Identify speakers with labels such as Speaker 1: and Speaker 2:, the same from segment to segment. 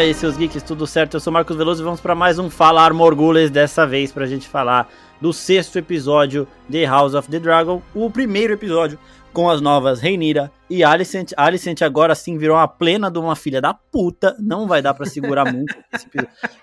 Speaker 1: aí, seus geeks, tudo certo? Eu sou Marcos Veloso e vamos para mais um Falar Morgules dessa vez pra gente falar do sexto episódio de House of the Dragon, o primeiro episódio com as novas Reinira e Alicent. Alicent agora sim virou uma plena de uma filha da puta, não vai dar para segurar muito.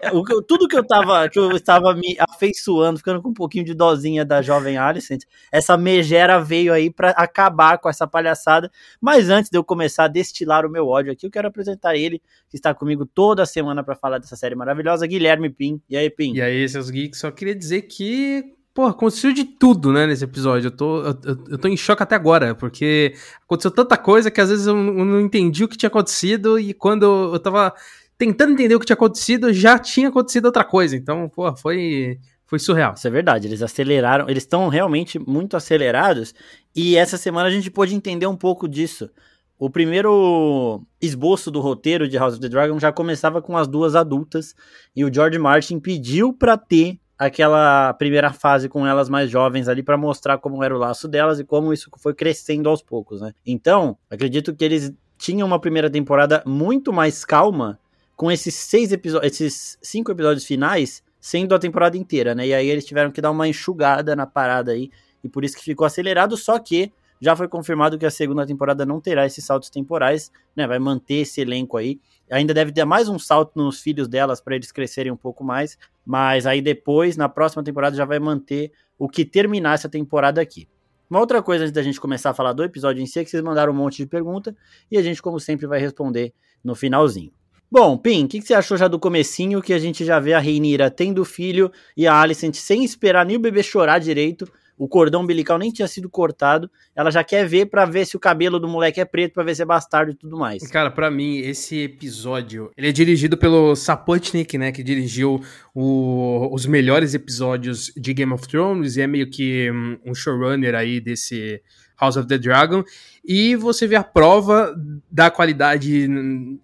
Speaker 1: É, o, tudo que eu tava, que eu estava me afeiçoando, ficando com um pouquinho de dozinha da jovem Alicent, essa megera veio aí para acabar com essa palhaçada. Mas antes de eu começar a destilar o meu ódio aqui, eu quero apresentar ele, que está comigo toda semana para falar dessa série maravilhosa, Guilherme Pim. E aí, Pim?
Speaker 2: E aí, seus geeks, só queria dizer que Pô, aconteceu de tudo, né, nesse episódio. Eu tô, eu, eu, tô em choque até agora, porque aconteceu tanta coisa que às vezes eu não entendi o que tinha acontecido e quando eu tava tentando entender o que tinha acontecido, já tinha acontecido outra coisa. Então, pô, foi, foi surreal.
Speaker 1: Isso é verdade, eles aceleraram, eles estão realmente muito acelerados e essa semana a gente pôde entender um pouco disso. O primeiro esboço do roteiro de House of the Dragon já começava com as duas adultas e o George Martin pediu para ter aquela primeira fase com elas mais jovens ali para mostrar como era o laço delas e como isso foi crescendo aos poucos, né? Então, acredito que eles tinham uma primeira temporada muito mais calma com esses seis episódios, esses cinco episódios finais sendo a temporada inteira, né? E aí eles tiveram que dar uma enxugada na parada aí e por isso que ficou acelerado, só que já foi confirmado que a segunda temporada não terá esses saltos temporais, né? Vai manter esse elenco aí. Ainda deve ter mais um salto nos filhos delas para eles crescerem um pouco mais, mas aí depois, na próxima temporada, já vai manter o que terminar essa temporada aqui. Uma outra coisa antes da gente começar a falar do episódio em si é que vocês mandaram um monte de pergunta e a gente, como sempre, vai responder no finalzinho. Bom, Pim, o que, que, você achou já do comecinho que a gente já vê a Reinira tendo filho e a Alicent sem esperar nem o bebê chorar direito, o cordão umbilical nem tinha sido cortado, ela já quer ver para ver se o cabelo do moleque é preto, para ver se é bastardo e tudo mais.
Speaker 2: Cara, para mim, esse episódio, ele é dirigido pelo Sapotnik, né, que dirigiu o, os melhores episódios de Game of Thrones e é meio que um, um showrunner aí desse House of the Dragon, e você vê a prova da qualidade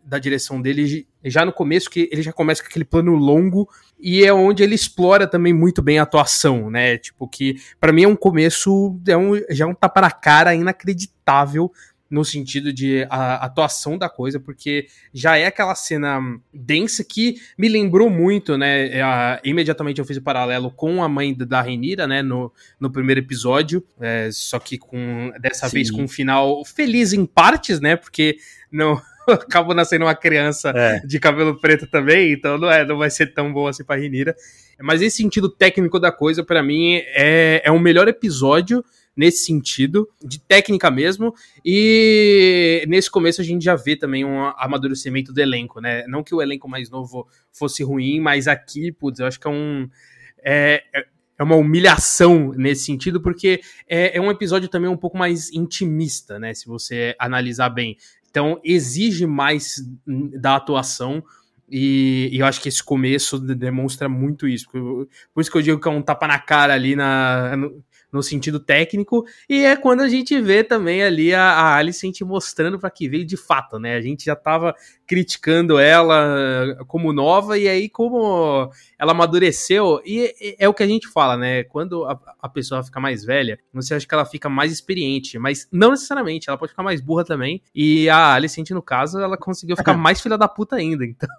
Speaker 2: da direção dele já no começo, que ele já começa com aquele plano longo, e é onde ele explora também muito bem a atuação, né? Tipo, que para mim é um começo, é um, já é um tapa na cara inacreditável no sentido de a, atuação da coisa, porque já é aquela cena densa que me lembrou muito, né? A, imediatamente eu fiz o paralelo com a mãe da Renira, né? No, no primeiro episódio, é, só que com dessa Sim. vez com um final feliz em partes, né? Porque não acabou nascendo uma criança é. de cabelo preto também, então não, é, não vai ser tão bom assim pra Renira. Mas esse sentido técnico da coisa, para mim, é, é o melhor episódio nesse sentido, de técnica mesmo, e nesse começo a gente já vê também um amadurecimento do elenco, né? Não que o elenco mais novo fosse ruim, mas aqui, putz, eu acho que é um. É, é uma humilhação nesse sentido, porque é, é um episódio também um pouco mais intimista, né? Se você analisar bem. Então, exige mais da atuação. E, e, eu acho que esse começo demonstra muito isso. Por, isso que eu digo que é um tapa na cara ali na, no sentido técnico, e é quando a gente vê também ali a, a Alicent mostrando para que veio de fato, né? A gente já tava criticando ela como nova, e aí como ela amadureceu, e é, é o que a gente fala, né? Quando a, a, pessoa fica mais velha, você acha que ela fica mais experiente, mas não necessariamente, ela pode ficar mais burra também, e a Alicent, no caso, ela conseguiu ficar mais filha da puta ainda, então...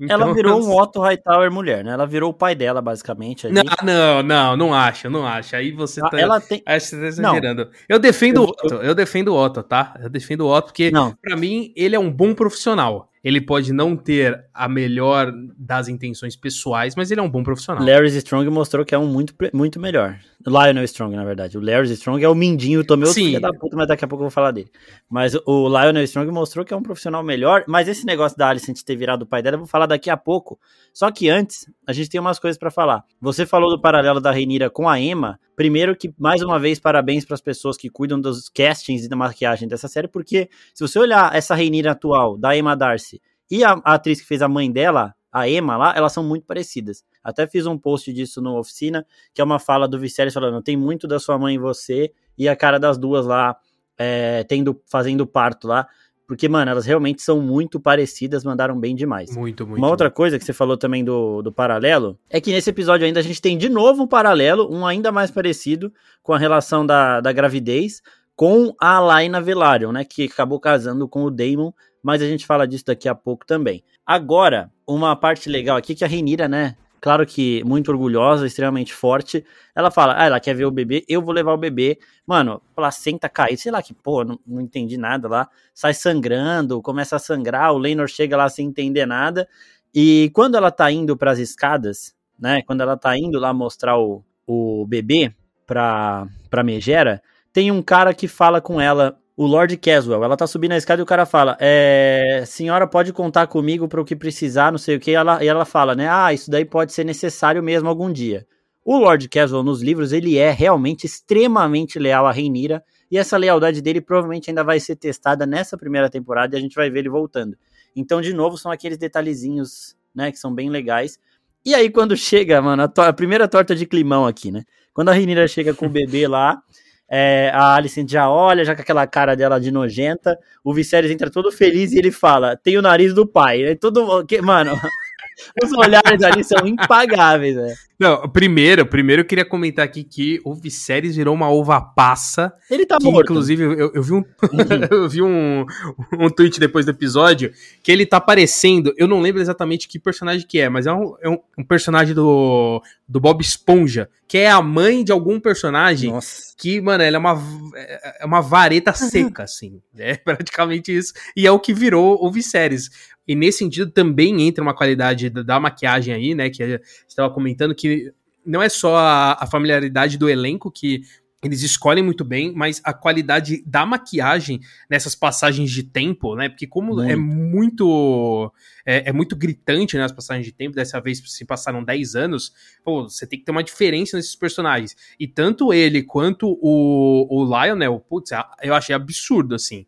Speaker 1: Então, ela virou um Otto Hightower mulher, né? Ela virou o pai dela, basicamente.
Speaker 2: Ali. Não, não, não, não acho, não acho. Aí você tá. Ela tem... Que você tá exagerando. Não. Eu defendo eu, o Otto, eu... eu defendo o Otto, tá? Eu defendo o Otto porque, não. pra mim, ele é um bom profissional ele pode não ter a melhor das intenções pessoais, mas ele é um bom profissional.
Speaker 1: Larry Strong mostrou que é um muito, muito melhor. Lionel Strong, na verdade. O Larry Strong é o mindinho, tomei outro filho da puta, mas daqui a pouco eu vou falar dele. Mas o Lionel Strong mostrou que é um profissional melhor, mas esse negócio da Alicent ter virado o pai dela, eu vou falar daqui a pouco. Só que antes, a gente tem umas coisas para falar. Você falou do paralelo da Renira com a Emma. Primeiro que, mais uma vez, parabéns para as pessoas que cuidam dos castings e da maquiagem dessa série, porque se você olhar essa Renira atual, da Emma Darcy, e a, a, atriz que fez a mãe dela, a Emma lá, elas são muito parecidas. Até fiz um post disso no Oficina, que é uma fala do Viserys falando, tem muito da sua mãe em você, e a cara das duas lá, é, tendo, fazendo parto lá. Porque, mano, elas realmente são muito parecidas, mandaram bem demais.
Speaker 2: Muito, muito.
Speaker 1: Uma outra coisa que você falou também do, do paralelo é que nesse episódio ainda a gente tem de novo um paralelo, um ainda mais parecido, com a relação da, da gravidez, com a Laina Velaryon, né? Que acabou casando com o Daemon mas a gente fala disso daqui a pouco também. Agora, uma parte legal aqui que a Renira, né, claro que muito orgulhosa, extremamente forte. Ela fala, ah, ela quer ver o bebê, eu vou levar o bebê. Mano, placenta cair, sei lá que porra, não, não entendi nada lá. Sai sangrando, começa a sangrar, o Leinor chega lá sem entender nada. E quando ela tá indo para as escadas, né, quando ela tá indo lá mostrar o, o bebê pra, pra Megera, tem um cara que fala com ela o Lord Caswell. Ela tá subindo a escada e o cara fala: é, Senhora, pode contar comigo para o que precisar, não sei o que. E ela, e ela fala, né? Ah, isso daí pode ser necessário mesmo algum dia. O Lord Caswell nos livros, ele é realmente extremamente leal a Reinira. E essa lealdade dele provavelmente ainda vai ser testada nessa primeira temporada e a gente vai ver ele voltando. Então, de novo, são aqueles detalhezinhos, né, que são bem legais. E aí, quando chega, mano, a, a primeira torta de climão aqui, né? Quando a Reinira chega com o bebê lá, é, a Alicent já olha, já com aquela cara dela de nojenta. O Viserys entra todo feliz e ele fala: tem o nariz do pai. Tudo. Mano, os olhares ali são impagáveis, velho.
Speaker 2: Não, primeiro, primeiro eu queria comentar aqui que o Viserys virou uma uva passa.
Speaker 1: Ele tá morto.
Speaker 2: Inclusive, eu, eu vi, um, eu vi um, um tweet depois do episódio que ele tá aparecendo. Eu não lembro exatamente que personagem que é, mas é um, é um, um personagem do, do Bob Esponja, que é a mãe de algum personagem
Speaker 1: Nossa.
Speaker 2: que, mano, ela é uma, é uma vareta seca, assim. É praticamente isso. E é o que virou o Viserys. E nesse sentido também entra uma qualidade da, da maquiagem aí, né? Que você estava comentando que não é só a, a familiaridade do elenco que eles escolhem muito bem, mas a qualidade da maquiagem nessas passagens de tempo, né? Porque como muito. é muito é, é, muito gritante né, passagens de tempo, dessa vez se passaram 10 anos, pô, você tem que ter uma diferença nesses personagens. E tanto ele quanto o, o Lionel, putz, eu achei absurdo, assim.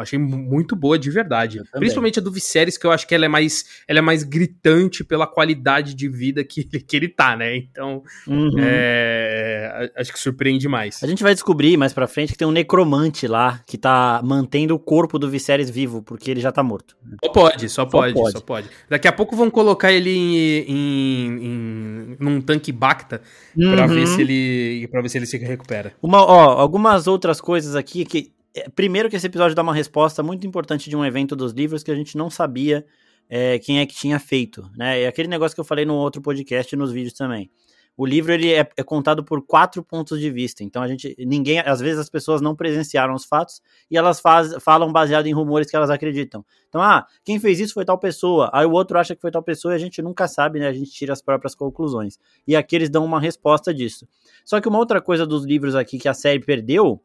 Speaker 2: Eu achei muito boa de verdade. Principalmente a do Viserys, que eu acho que ela é mais, ela é mais gritante pela qualidade de vida que, que ele tá, né? Então, uhum. é, acho que surpreende mais.
Speaker 1: A gente vai descobrir mais pra frente que tem um necromante lá que tá mantendo o corpo do Viserys vivo, porque ele já tá morto.
Speaker 2: Só pode, só, só pode, pode, só pode. Daqui a pouco vão colocar ele em, em, em num tanque Bacta uhum. pra ver se ele para ver se ele se recupera.
Speaker 1: Uma, ó, algumas outras coisas aqui que primeiro que esse episódio dá uma resposta muito importante de um evento dos livros que a gente não sabia é, quem é que tinha feito, né? É aquele negócio que eu falei no outro podcast e nos vídeos também. O livro ele é, é, contado por quatro pontos de vista, então a gente, ninguém, às vezes as pessoas não presenciaram os fatos e elas faz, falam baseado em rumores que elas acreditam. Então, ah, quem fez isso foi tal pessoa, aí o outro acha que foi tal pessoa e a gente nunca sabe, né? A gente tira as próprias conclusões. E aqui eles dão uma resposta disso. Só que uma outra coisa dos livros aqui que a série perdeu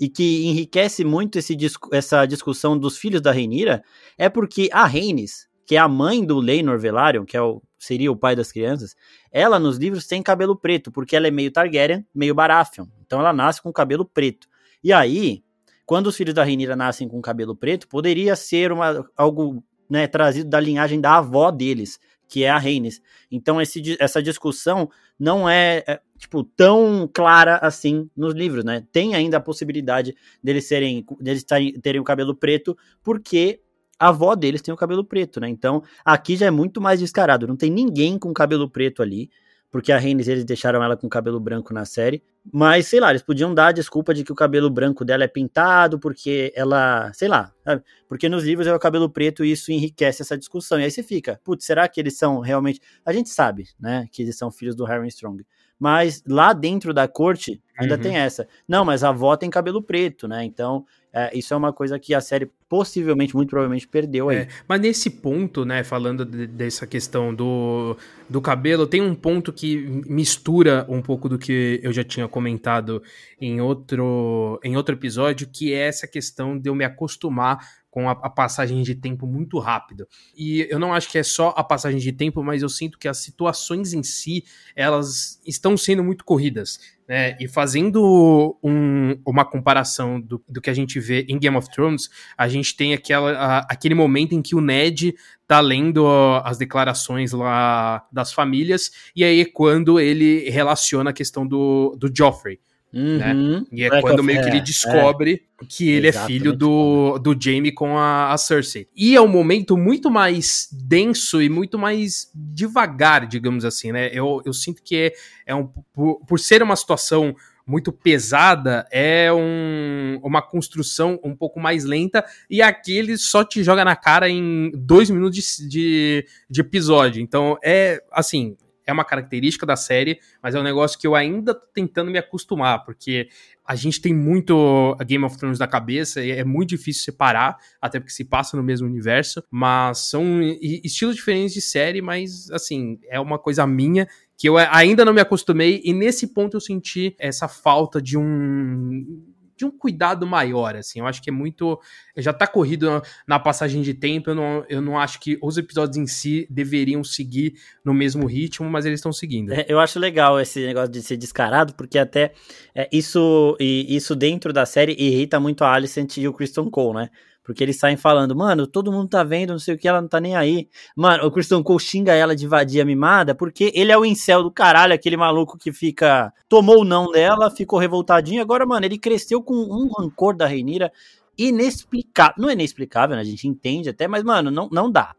Speaker 1: e que enriquece muito esse, essa discussão dos filhos da Reinira é porque a Rhaenys, que é a mãe do Leinor Velaryon, que é o, seria o pai das crianças, ela nos livros tem cabelo preto, porque ela é meio Targaryen, meio Baratheon. Então ela nasce com cabelo preto. E aí, quando os filhos da Rhaenyra nascem com cabelo preto, poderia ser uma, algo né, trazido da linhagem da avó deles, que é a Rhaenys. Então esse, essa discussão não é, é, tipo tão clara assim nos livros, né? Tem ainda a possibilidade deles serem deles terem o cabelo preto, porque a avó deles tem o cabelo preto, né? Então aqui já é muito mais descarado, não tem ninguém com cabelo preto ali porque a Reines eles deixaram ela com cabelo branco na série. Mas, sei lá, eles podiam dar a desculpa de que o cabelo branco dela é pintado, porque ela, sei lá, sabe? porque nos livros é o cabelo preto e isso enriquece essa discussão. E aí você fica, putz, será que eles são realmente. A gente sabe, né, que eles são filhos do Harry Strong. Mas lá dentro da corte ainda uhum. tem essa. Não, mas a avó tem cabelo preto, né? Então é, isso é uma coisa que a série possivelmente, muito provavelmente, perdeu aí. É,
Speaker 2: mas nesse ponto, né, falando de, dessa questão do, do cabelo, tem um ponto que mistura um pouco do que eu já tinha comentado em outro, em outro episódio, que é essa questão de eu me acostumar com a, a, passagem de tempo muito rápido. E eu não acho que é só a passagem de tempo, mas eu sinto que as situações em si, elas estão sendo muito corridas. Né? E fazendo um, uma comparação do, do, que a gente vê em Game of Thrones, a gente tem aquela, a, aquele momento em que o Ned tá lendo as declarações lá das famílias, e aí é quando ele relaciona a questão do, do Joffrey. Né? Uhum. Né? E é quando meio que ele é, descobre é. que ele Exatamente. é filho do, do Jaime com a, a, Cersei. E é um momento muito mais denso e muito mais devagar, digamos assim, né? Eu, eu sinto que é, é um. Por, por ser uma situação muito pesada, é um, uma construção um pouco mais lenta, e aqui ele só te joga na cara em dois minutos de, de, de episódio. Então, é assim, é uma característica da série, mas é um negócio que eu ainda tô tentando me acostumar, porque a gente tem muito a Game of Thrones na cabeça e é muito difícil separar, até porque se passa no mesmo universo, mas são estilos diferentes de série, mas assim, é uma coisa minha que eu ainda não me acostumei e nesse ponto eu senti essa falta de um de um cuidado maior, assim. Eu acho que é muito. Já tá corrido na passagem de tempo. Eu não, eu não acho que os episódios em si deveriam seguir no mesmo ritmo, mas eles estão seguindo.
Speaker 1: É, eu acho legal esse negócio de ser descarado, porque até é, isso, e, isso dentro da série irrita muito a Alicent e o Kristen Cole, né? Porque eles saem falando, mano, todo mundo tá vendo, não sei o que, ela não tá nem aí. Mano, o Christian Cole xinga ela de vadia mimada, porque ele é o incel do caralho, aquele maluco que fica. Tomou o não dela, ficou revoltadinho. Agora, mano, ele cresceu com um rancor da Reinira inexplicável. Não é inexplicável, né? A gente entende até, mas, mano, não, não dá.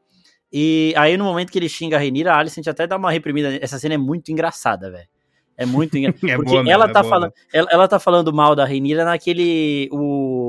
Speaker 1: E aí, no momento que ele xinga a Reinira, a Alicent até dá uma reprimida. Essa cena é muito engraçada, velho. É muito engraçado. é porque boa, ela, tá é falando, ela, ela tá falando mal da Reinira naquele. O,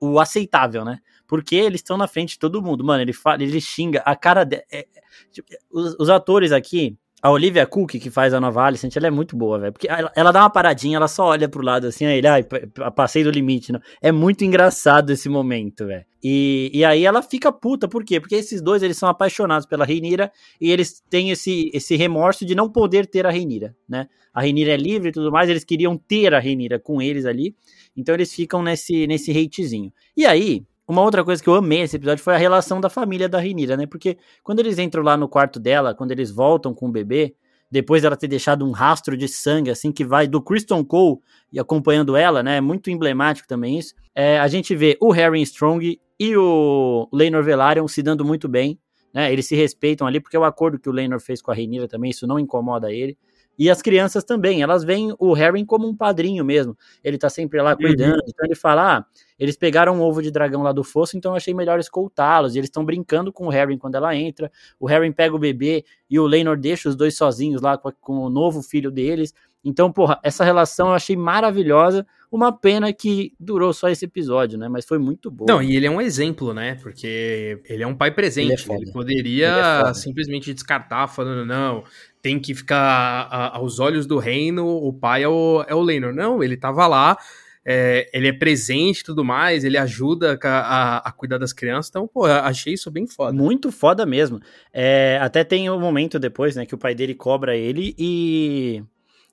Speaker 1: o aceitável, né? Porque eles estão na frente de todo mundo. Mano, ele fala, ele xinga a cara de, é, tipo, os, os, atores aqui, a Olivia Cook, que faz a nova Alicent, ela é muito boa, velho. Porque ela, ela, dá uma paradinha, ela só olha pro lado assim, aí ele, ai, passei do limite. Não. É muito engraçado esse momento, velho. E, e aí ela fica puta, por quê? Porque esses dois, eles são apaixonados pela Reinira e eles têm esse, esse remorso de não poder ter a Reinira, né? A Reinira é livre e tudo mais, eles queriam ter a Reinira com eles ali. Então eles ficam nesse, nesse hatezinho. E aí, uma outra coisa que eu amei nesse episódio foi a relação da família da Renira, né? Porque quando eles entram lá no quarto dela, quando eles voltam com o bebê, depois dela ter deixado um rastro de sangue, assim, que vai do Kristen Cole e acompanhando ela, né? É muito emblemático também isso. É, a gente vê o Harry Strong e o Leinor Velaryon se dando muito bem, né? Eles se respeitam ali, porque o acordo que o Leinor fez com a Renira também, isso não incomoda ele. E as crianças também, elas veem o Harry como um padrinho mesmo. Ele tá sempre lá cuidando. Uhum. Então ele fala: ah, eles pegaram um ovo de dragão lá do fosso, então eu achei melhor escoltá-los. E eles estão brincando com o Harry quando ela entra. O Harry pega o bebê e o Leinor deixa os dois sozinhos lá com, com o novo filho deles. Então, porra, essa relação eu achei maravilhosa. Uma pena que durou só esse episódio, né? Mas foi muito bom.
Speaker 2: Não, e ele é um exemplo, né? Porque ele é um pai presente. Ele, é ele poderia ele é simplesmente descartar, falando, não, tem que ficar a, aos olhos do reino, o pai é o, é o Lenor. Não, ele tava lá, é, ele é presente e tudo mais, ele ajuda a, a, a, cuidar das crianças, então, pô, achei isso bem foda.
Speaker 1: Muito foda mesmo. É, até tem um momento depois, né, que o pai dele cobra ele e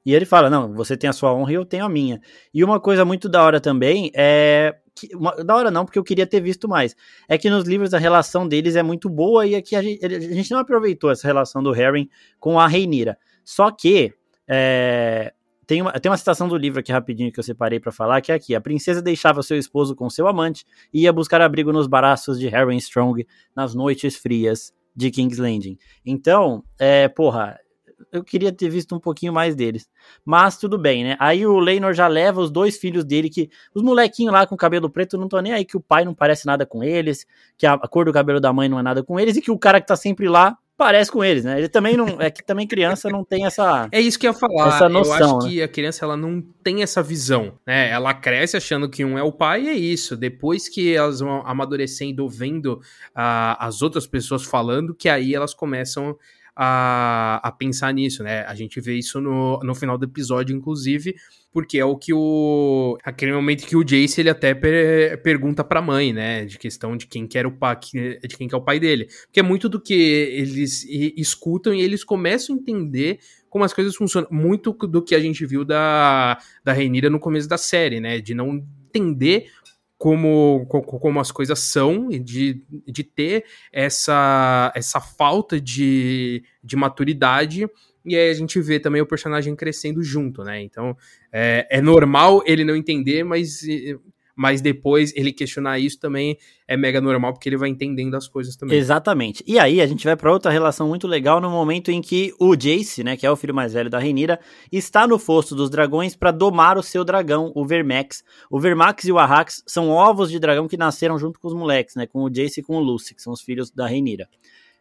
Speaker 1: e ele fala: Não, você tem a sua honra e eu tenho a minha. E uma coisa muito da hora também é. Que, uma, da hora não, porque eu queria ter visto mais. É que nos livros a relação deles é muito boa e aqui a gente, a gente não aproveitou essa relação do Harry com a Reinira. Só que. É, tem uma, tem uma citação do livro aqui rapidinho que eu separei para falar, que é aqui: a princesa deixava seu esposo com seu amante e ia buscar abrigo nos braços de Harry Strong nas noites frias de King's Landing. Então, é, porra, eu queria ter visto um pouquinho mais deles. Mas tudo bem, né? Aí o Leinor já leva os dois filhos dele, que os molequinhos lá com cabelo preto não estão nem aí, que o pai não parece nada com eles, que a, cor do cabelo da mãe não é nada com eles, e que o cara que tá sempre lá parece com eles, né? Ele também não. É que também criança não tem essa.
Speaker 2: É isso que eu ia falar. Essa noção, eu acho né? que a criança ela não tem essa visão, né? Ela cresce achando que um é o pai e é isso. Depois que elas vão amadurecendo, vendo uh, as outras pessoas falando, que aí elas começam a, a pensar nisso, né? A gente vê isso no, no final do episódio, inclusive, porque é o que o. Aquele momento que o Jace ele até per, pergunta pra mãe, né? De questão de quem o pai, de quem quer o pai dele. Porque é muito do que eles escutam e eles começam a entender como as coisas funcionam. Muito do que a gente viu da, da Reinira no começo da série, né? De não entender como, como as coisas são de, de ter essa, essa falta de, de maturidade. E aí a gente vê também o personagem crescendo junto, né? Então é, é normal ele não entender, mas mas depois ele questionar isso também é mega normal, porque ele vai entendendo as coisas também.
Speaker 1: Exatamente. E aí a gente vai para outra relação muito legal no momento em que o Jace, né, que é o filho mais velho da Renira, está no fosso dos dragões para domar o seu dragão, o Vermax. O Vermax e o Arrax são ovos de dragão que nasceram junto com os moleques, né, com o Jace e com o Lucy, que são os filhos da Renira.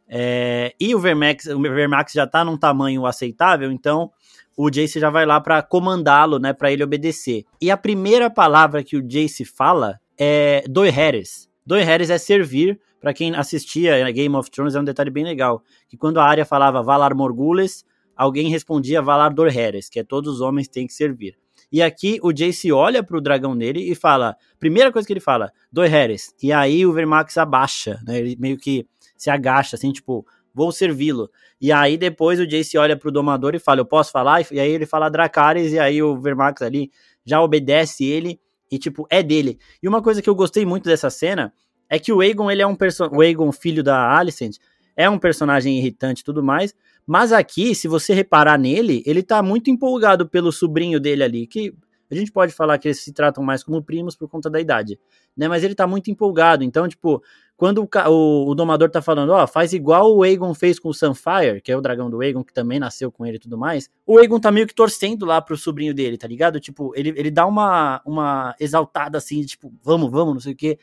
Speaker 1: É, e o Vermax, o Vermax já tá num tamanho aceitável, então o Jace já vai lá para comandá-lo, né, para ele obedecer. E a primeira palavra que o Jace fala é Doi Harris. Doi Harris é servir, para quem assistia Game of Thrones é um detalhe bem legal, que quando a área falava Valar Morgulis, alguém respondia Valar Dor Harris, que é todos os homens têm que servir. E aqui o Jace olha pro dragão dele e fala, primeira coisa que ele fala, Doi Harris. E aí o Vermax abaixa, né, ele meio que se agacha assim, tipo, vou servi-lo. E aí depois o Jace olha pro domador e fala, eu posso falar? E aí ele fala Dracarys, e aí o Vermax ali já obedece ele, e tipo, é dele. E uma coisa que eu gostei muito dessa cena é que o Aegon, ele é um personagem, o Aegon, filho da Alicent, é um personagem irritante e tudo mais, mas aqui, se você reparar nele, ele tá muito empolgado pelo sobrinho dele ali, que a gente pode falar que eles se tratam mais como primos por conta da idade, né? Mas ele tá muito empolgado. Então, tipo, quando o, o, o domador tá falando, ó, faz igual o Aegon fez com o Sunfire, que é o dragão do Aegon, que também nasceu com ele e tudo mais, o Aegon tá meio que torcendo lá pro sobrinho dele, tá ligado? Tipo, ele, ele dá uma, uma exaltada assim, tipo, vamos, vamos, não sei o quê.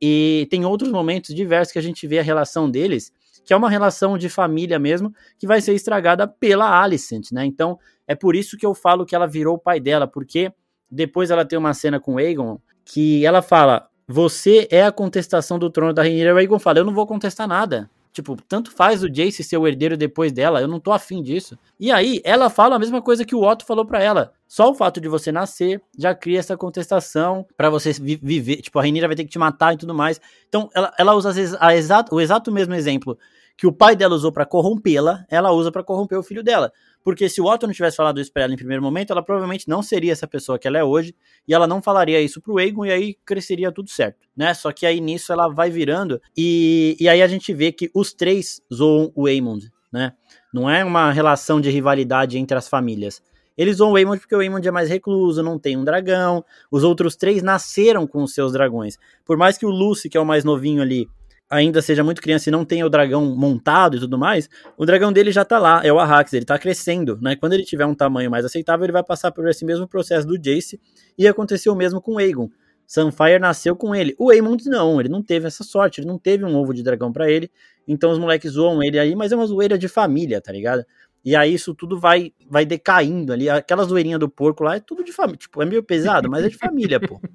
Speaker 1: E tem outros momentos diversos que a gente vê a relação deles, que é uma relação de família mesmo, que vai ser estragada pela Alicent, né? Então, é por isso que eu falo que ela virou o pai dela, porque depois ela tem uma cena com o Aegon que ela fala: Você é a contestação do trono da Rainha. E o Aegon fala: Eu não vou contestar nada. Tipo, tanto faz o Jace ser o herdeiro depois dela, eu não tô afim disso. E aí, ela fala a mesma coisa que o Otto falou para ela. Só o fato de você nascer já cria essa contestação para você viver. Tipo, a Rainha vai ter que te matar e tudo mais. Então, ela, ela usa exato, o exato mesmo exemplo que o pai dela usou para corrompê-la, ela usa para corromper o filho dela. Porque se o Otto não tivesse falado isso pra ela em primeiro momento, ela provavelmente não seria essa pessoa que ela é hoje, e ela não falaria isso pro Aegon, e aí cresceria tudo certo, né? Só que aí nisso ela vai virando, e, e aí a gente vê que os três zoam o Aemond, né? Não é uma relação de rivalidade entre as famílias. Eles zoam o Aemond porque o Aemond é mais recluso, não tem um dragão. Os outros três nasceram com os seus dragões. Por mais que o Lucy, que é o mais novinho ali, ainda seja muito criança e não tenha o dragão montado e tudo mais, o dragão dele já tá lá, é o Arrax, ele tá crescendo, né? Quando ele tiver um tamanho mais aceitável, ele vai passar por esse mesmo processo do Jace, e aconteceu o mesmo com o Aegon. Sunfire nasceu com ele. O Aemond não, ele não teve essa sorte, ele não teve um ovo de dragão para ele, então os moleques zoam ele aí, mas é uma zoeira de família, tá ligado? E aí isso tudo vai vai decaindo ali. Aquela zoeirinha do porco lá é tudo de família. Tipo, é meio pesado, mas é de família, pô.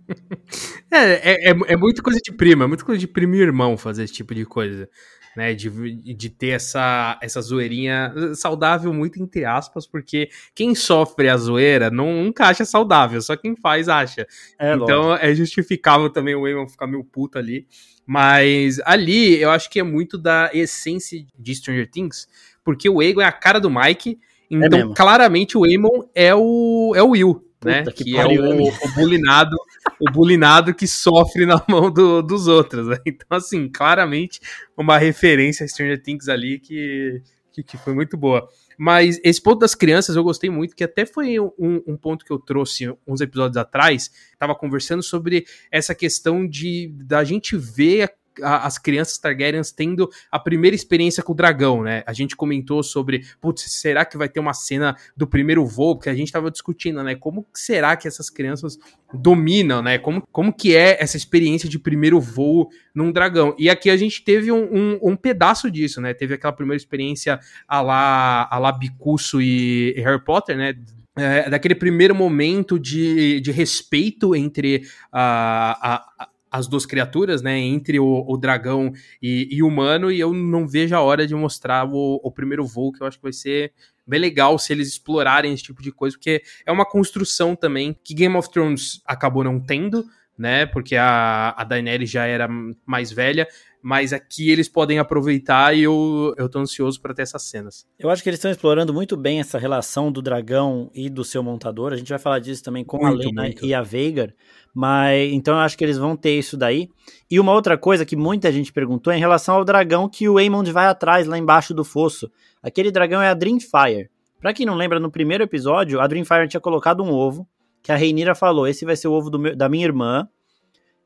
Speaker 2: É, é, é, é muito coisa de prima, é muito coisa de primo e irmão fazer esse tipo de coisa. Né, de, de ter essa, essa zoeirinha saudável, muito entre aspas, porque quem sofre a zoeira não, nunca acha saudável, só quem faz acha. É, então lógico. é justificável também o Eamon ficar meio puto ali. Mas ali eu acho que é muito da essência de Stranger Things, porque o Egon é a cara do Mike, é então é claramente o Eamon é o, é o Will, né? Que, que é o, o bulinado, o bulinado que sofre na mão do, dos outros, né? Então, assim, claramente uma referência a Stranger Things ali que, que, que, foi muito boa. Mas esse ponto das crianças eu gostei muito, que até foi um, um ponto que eu trouxe uns episódios atrás. Tava conversando sobre essa questão de da gente ver a, as crianças Targaryens tendo a primeira experiência com o dragão, né? A gente comentou sobre, putz, será que vai ter uma cena do primeiro voo? Porque a gente tava discutindo, né? Como será que essas crianças dominam, né? Como, como que é essa experiência de primeiro voo num dragão? E aqui a gente teve um, um, um pedaço disso, né? Teve aquela primeira experiência a lá, a lá Bicuço e, e Harry Potter, né? É, daquele primeiro momento de, de respeito entre a, a, as duas criaturas, né, entre o, o dragão e, o humano, e eu não vejo a hora de mostrar o, o, primeiro voo, que eu acho que vai ser bem legal se eles explorarem esse tipo de coisa, porque é uma construção também que Game of Thrones acabou não tendo, né, porque a, a Daenerys já era mais velha, mas aqui eles podem aproveitar e eu, eu tô ansioso para ter essas cenas.
Speaker 1: Eu acho que eles estão explorando muito bem essa relação do dragão e do seu montador. A gente vai falar disso também com muito, a Lena muito. e a Veigar, mas então eu acho que eles vão ter isso daí. E uma outra coisa que muita gente perguntou é em relação ao dragão que o Aemond vai atrás lá embaixo do fosso. Aquele dragão é a Dreamfire. Para quem não lembra, no primeiro episódio, a Dreamfire tinha colocado um ovo que a Reinira falou: "Esse vai ser o ovo meu, da minha irmã".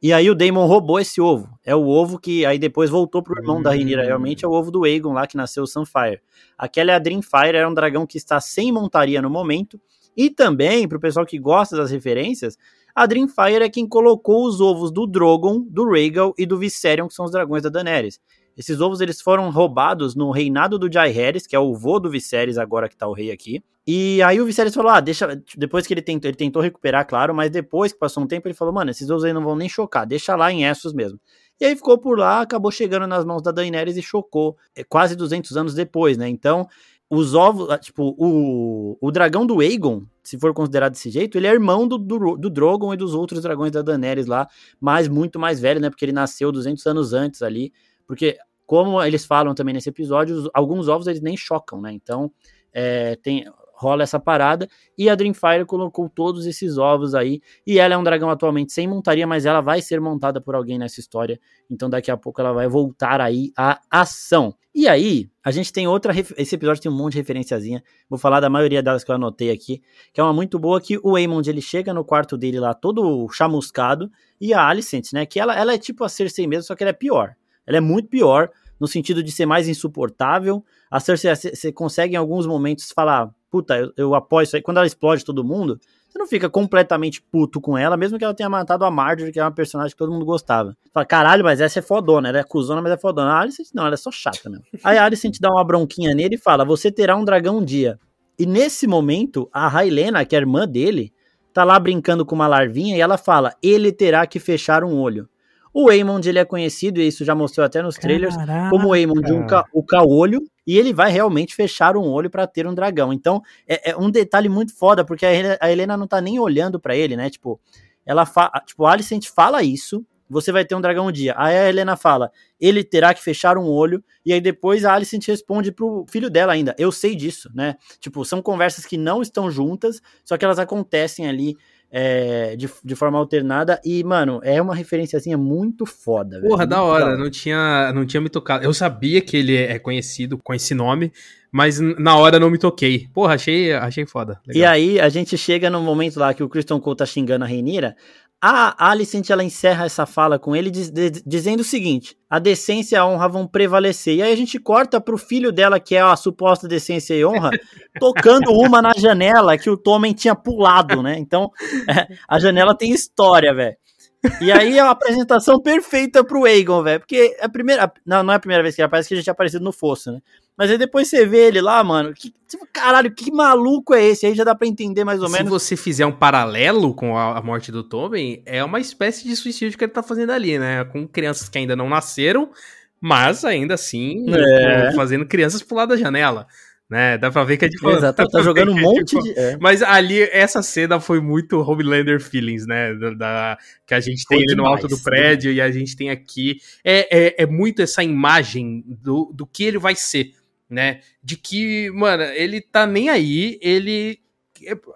Speaker 1: E aí o Daemon roubou esse ovo. É o ovo que aí depois voltou pro irmão da Rhaenyra. Realmente é o ovo do Aegon lá que nasceu o Sunfire. Aquela é a Dreamfire, era um dragão que está sem montaria no momento. E também, pro pessoal que gosta das referências, a Dreamfire é quem colocou os ovos do Drogon, do Rhaegal e do Viserion, que são os dragões da Daenerys. Esses ovos eles foram roubados no reinado do Jaehaerys, que é o vô do Viserys agora que tá o rei aqui. E aí o Viserys falou: "Ah, deixa, depois que ele tentou, ele tentou recuperar, claro, mas depois que passou um tempo ele falou: "Mano, esses ovos aí não vão nem chocar, deixa lá em Essos mesmo". E aí ficou por lá, acabou chegando nas mãos da Daenerys e chocou, é, quase 200 anos depois, né? Então, os ovos, ah, tipo, o, o dragão do Aegon, se for considerado desse jeito, ele é irmão do, do, do Drogon e dos outros dragões da Daenerys lá, mas muito mais velho, né? Porque ele nasceu 200 anos antes ali. Porque, como eles falam também nesse episódio, alguns ovos eles nem chocam, né? Então, é, tem, rola essa parada. E a Dreamfire colocou todos esses ovos aí. E ela é um dragão atualmente sem montaria, mas ela vai ser montada por alguém nessa história. Então daqui a pouco ela vai voltar aí à ação. E aí, a gente tem outra. Esse episódio tem um monte de referenciazinha. Vou falar da maioria delas que eu anotei aqui. Que é uma muito boa que o Aemond ele chega no quarto dele lá todo chamuscado. E a Alicent, né? Que ela, ela é tipo a Cersei mesmo, só que ela é pior. Ela é muito pior no sentido de ser mais insuportável. A Cersei, você consegue em alguns momentos falar, puta, eu, eu apoio isso aí. Quando ela explode todo mundo, você não fica completamente puto com ela, mesmo que ela tenha matado a Marjorie, que é uma personagem que todo mundo gostava. Fala, caralho, mas essa é fodona, ela é cuzona, mas é fodona. A Alicent não, ela é só chata mesmo. Aí a Alicent dá uma bronquinha nele e fala, você terá um dragão um dia. E nesse momento, a Railena, que é a irmã dele, tá lá brincando com uma larvinha e ela fala, ele terá que fechar um olho. O Aemond, ele é conhecido, e isso já mostrou até nos trailers, Caraca. como o Aemond, um, ca, o caolho, e ele vai realmente fechar um olho para ter um dragão. Então, é, é, um detalhe muito foda, porque a Helena, a Helena não tá nem olhando para ele, né? Tipo, ela fa, tipo, a Alicent fala isso, você vai ter um dragão um dia. Aí a Helena fala, ele terá que fechar um olho, e aí depois a Alicent responde pro filho dela ainda, eu sei disso, né? Tipo, são conversas que não estão juntas, só que elas acontecem ali é, de, de forma alternada. E, mano, é uma referenciazinha muito foda.
Speaker 2: Porra,
Speaker 1: velho,
Speaker 2: da hora. Não tinha, não tinha me tocado. Eu sabia que ele é conhecido com esse nome, mas na hora não me toquei. Porra, achei, achei foda.
Speaker 1: Legal. E aí a gente chega no momento lá que o Christian Cole tá xingando a Reinira. A Alicent ela encerra essa fala com ele diz, diz, dizendo o seguinte: a decência e a honra vão prevalecer. E aí a gente corta pro filho dela, que é a suposta decência e honra, tocando uma na janela que o Tommen tinha pulado, né? Então, é, a janela tem história, velho. E aí é uma apresentação perfeita pro Aegon, velho. Porque é a primeira. Não, não é a primeira vez que ele aparece, que ele já tinha aparecido no Fosso, né? Mas aí depois você vê ele lá, mano. Que, tipo, caralho, que maluco é esse? Aí já dá pra entender mais ou
Speaker 2: Se
Speaker 1: menos.
Speaker 2: Se você fizer um paralelo com a, a, morte do Tobin, é uma espécie de suicídio que ele tá fazendo ali, né? Com crianças que ainda não nasceram, mas ainda assim é. fazendo crianças pular da janela né? Dá pra ver que é
Speaker 1: de Exato, tá jogando um é monte
Speaker 2: de. É. Mas ali, essa cena foi muito Homelander feelings, né? Da, da que a gente tem ali no alto do prédio e a gente tem aqui. É, é, é, muito essa imagem do, do que ele vai ser, né? De que, mano, ele tá nem aí, ele.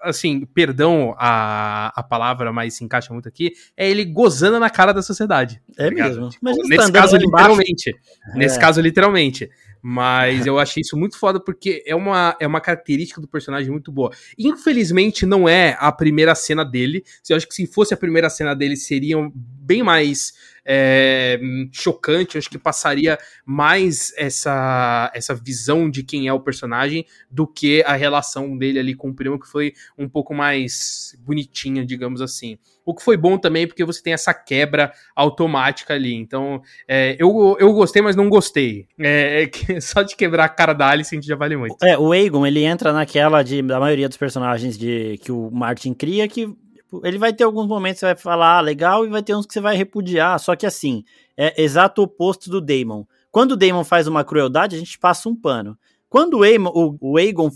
Speaker 2: Assim, perdão a, a palavra, mas se encaixa muito aqui, é ele gozando na cara da sociedade.
Speaker 1: É tá mesmo.
Speaker 2: Mas nesse caso, literalmente. Nesse caso, literalmente. Mas eu achei isso muito foda porque é uma, é uma característica do personagem muito boa. Infelizmente, não é a primeira cena dele. Eu acho que se fosse a primeira cena dele, seriam bem mais é, chocante, acho que passaria mais essa, essa visão de quem é o personagem do que a relação dele ali com o primo, que foi um pouco mais bonitinha, digamos assim. O que foi bom também, porque você tem essa quebra automática ali. Então, é, eu, eu gostei, mas não gostei. É, é só de quebrar a cara da Alice, a gente já vale muito.
Speaker 1: É, o Aegon, ele entra naquela de, da maioria dos personagens de que o Martin cria, que ele vai ter alguns momentos que você vai falar ah, legal e vai ter uns que você vai repudiar. Só que assim, é exato oposto do Damon. Quando o Damon faz uma crueldade, a gente passa um pano. Quando o, Aemon, o, o Aegon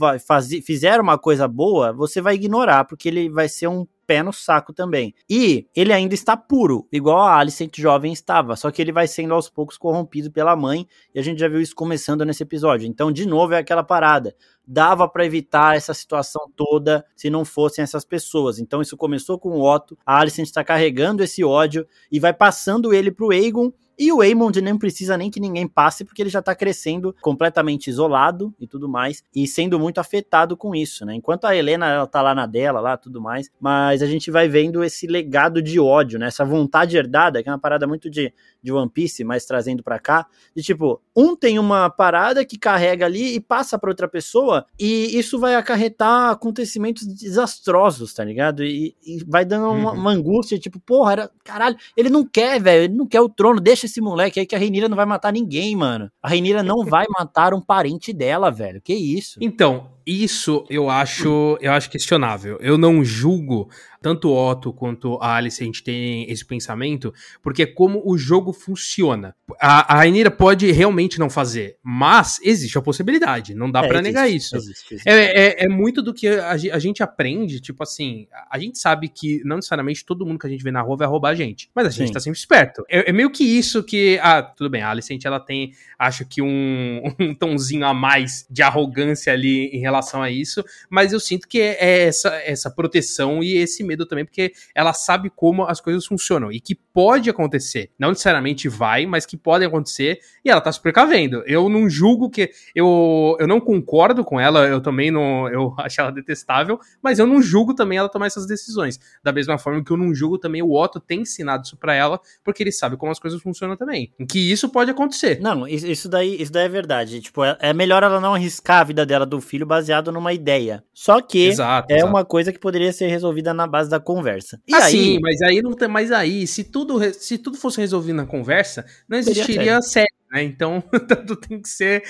Speaker 1: fizer uma coisa boa, você vai ignorar, porque ele vai ser um pé no saco também. E ele ainda está puro, igual a Alicent jovem estava, só que ele vai sendo aos poucos corrompido pela mãe, e a gente já viu isso começando nesse episódio. Então, de novo, é aquela parada. Dava para evitar essa situação toda se não fossem essas pessoas. Então, isso começou com o Otto, a Alicent está carregando esse ódio e vai passando ele pro Aegon, e o Aemond nem precisa nem que ninguém passe, porque ele já tá crescendo completamente isolado e tudo mais, e sendo muito afetado com isso, né? Enquanto a Helena, ela tá lá na dela, lá, tudo mais, mas a gente vai vendo esse legado de ódio, né? Essa vontade herdada, que é uma parada muito de, de One Piece, mas trazendo para cá, de tipo, um tem uma parada que carrega ali e passa para outra pessoa, e isso vai acarretar acontecimentos desastrosos, tá ligado? E, e vai dando uma, uhum. uma, angústia, tipo, porra, era, caralho, ele não quer, velho, ele não quer o trono, deixa esse moleque aí que a Reinira não vai matar ninguém, mano. A Reinira não vai matar um parente dela, velho. Que isso?
Speaker 2: Então, isso eu acho, eu acho questionável. Eu não julgo tanto o Otto quanto a Alice a gente tem esse pensamento, porque é como o jogo funciona. A, a Rainira pode realmente não fazer, mas existe a possibilidade, não dá é, para negar isso. Existe, existe. É, é, é, muito do que a, a, gente aprende, tipo assim, a gente sabe que não necessariamente todo mundo que a gente vê na rua vai roubar a gente, mas a gente Sim. tá sempre esperto. É, é, meio que isso que, ah, tudo bem, a Alicent ela tem, acho que um, um tomzinho a mais de arrogância ali em relação a isso, mas eu sinto que é, é essa, essa proteção e esse medo também, porque ela sabe como as coisas funcionam e que pode acontecer. Não necessariamente vai, mas que pode acontecer e ela tá se precavendo. Eu não julgo que. Eu, eu não concordo com ela, eu também não. Eu acho ela detestável, mas eu não julgo também ela tomar essas decisões. Da mesma forma que eu não julgo também o Otto ter ensinado isso pra ela, porque ele sabe como as coisas funcionam também. Em que isso pode acontecer.
Speaker 1: Não, isso daí, isso daí é verdade. Tipo, é, é melhor ela não arriscar a vida dela do filho baseado numa ideia. Só que exato, é exato. uma coisa que poderia ser resolvida na base da conversa.
Speaker 2: E ah, aí, sim, mas aí não tem mais aí, se tudo se tudo fosse resolvido na conversa, não existiria série. Né? Então, tudo tem que ser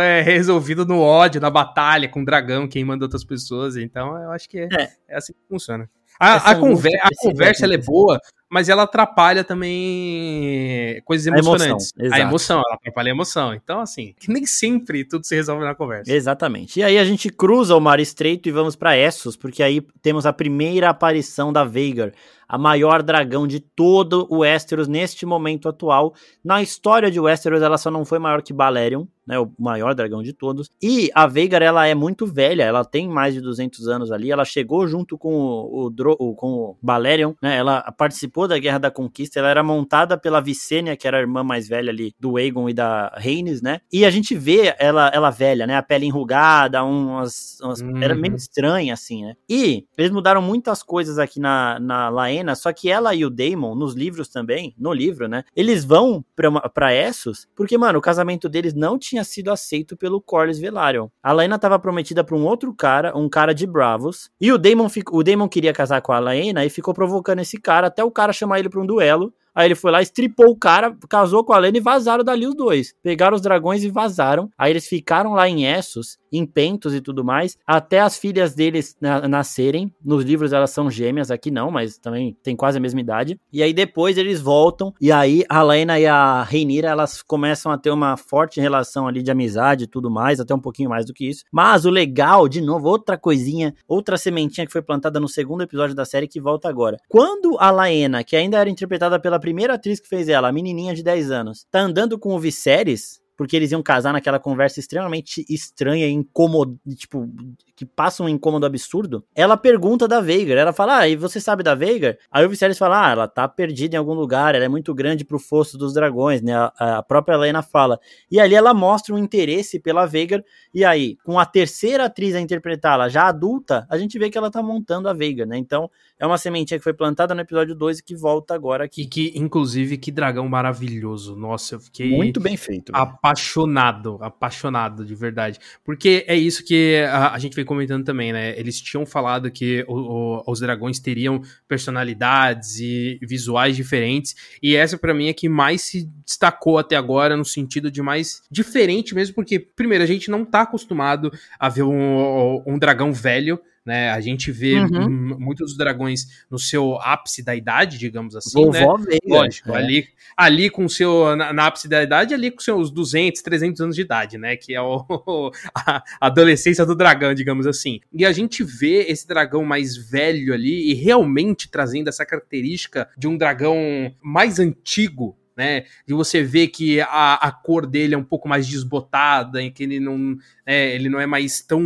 Speaker 2: é, resolvido no ódio, na batalha, com o dragão queimando outras pessoas. Então, eu acho que é, é. é assim que funciona. A, a, conver a conversa é boa, mas ela atrapalha também coisas emocionantes. A emoção, a emoção, ela atrapalha a emoção. Então, assim, que nem sempre tudo se resolve na conversa.
Speaker 1: Exatamente. E aí a gente cruza o Mar Estreito e vamos para Essos, porque aí temos a primeira aparição da Veigar, a maior dragão de todo o Westeros neste momento atual. Na história de Westeros, ela só não foi maior que Balerion, né, o maior dragão de todos. E a Veigar, ela é muito velha, ela tem mais de 200 anos ali, ela chegou junto com o, o, com o Balerion, né, ela participou da Guerra da Conquista, ela era montada pela Vicênia, que era a irmã mais velha ali do Aegon e da Rhaenys, né, e a gente vê ela, ela velha, né, a pele enrugada, umas, umas uhum. era meio estranha assim, né, e eles mudaram muitas coisas aqui na, na Laena, só que ela e o Daemon, nos livros também, no livro, né, eles vão pra, pra Essos, porque, mano, o casamento deles não tinha tinha sido aceito pelo Corlys Velaryon. A Laena estava prometida para um outro cara, um cara de Bravos, e o Daemon, o Daemon queria casar com a Laena e ficou provocando esse cara até o cara chamar ele para um duelo. Aí ele foi lá, estripou o cara, casou com a Lena e vazaram dali os dois. Pegaram os dragões e vazaram. Aí eles ficaram lá em Essos, em Pentos e tudo mais, até as filhas deles na nascerem. Nos livros elas são gêmeas, aqui não, mas também tem quase a mesma idade. E aí depois eles voltam, e aí a Lena e a Reinira, elas começam a ter uma forte relação ali de amizade e tudo mais, até um pouquinho mais do que isso. Mas o legal, de novo, outra coisinha, outra sementinha que foi plantada no segundo episódio da série que volta agora. Quando a Laena, que ainda era interpretada pela primeira atriz que fez ela, a menininha de 10 anos, tá andando com o Viserys, porque eles iam casar naquela conversa extremamente estranha e incômoda, tipo, que passa um incômodo absurdo. Ela pergunta da Veigar, ela fala, ah, e você sabe da Veigar? Aí o Viserys fala, ah, ela tá perdida em algum lugar, ela é muito grande pro fosso dos dragões, né? A, a própria Helena fala. E ali ela mostra um interesse pela Veigar, e aí, com a terceira atriz a interpretá-la já adulta, a gente vê que ela tá montando a Veigar, né? Então, é uma sementinha que foi plantada no episódio 2 e que volta agora aqui.
Speaker 2: E que, inclusive, que dragão maravilhoso. Nossa, eu fiquei.
Speaker 1: Muito bem feito.
Speaker 2: Apaixonado, apaixonado, de verdade. Porque é isso que a, a gente vem comentando também, né? Eles tinham falado que o, o, os dragões teriam personalidades e visuais diferentes. E essa, para mim, é que mais se destacou até agora, no sentido de mais diferente mesmo, porque, primeiro, a gente não tá acostumado a ver um, um dragão velho né? A gente vê uhum. muitos dragões no seu ápice da idade, digamos assim, Vovó né? Veio, Lógico, é. ali, ali com o seu na, na, ápice da idade, ali com seus 200, 300 anos de idade, né? Que é o, a adolescência do dragão, digamos assim. E a gente vê esse dragão mais velho ali e realmente trazendo essa característica de um dragão mais antigo, né? De você ver que a, a cor dele é um pouco mais desbotada, em que ele não, é, ele não é mais tão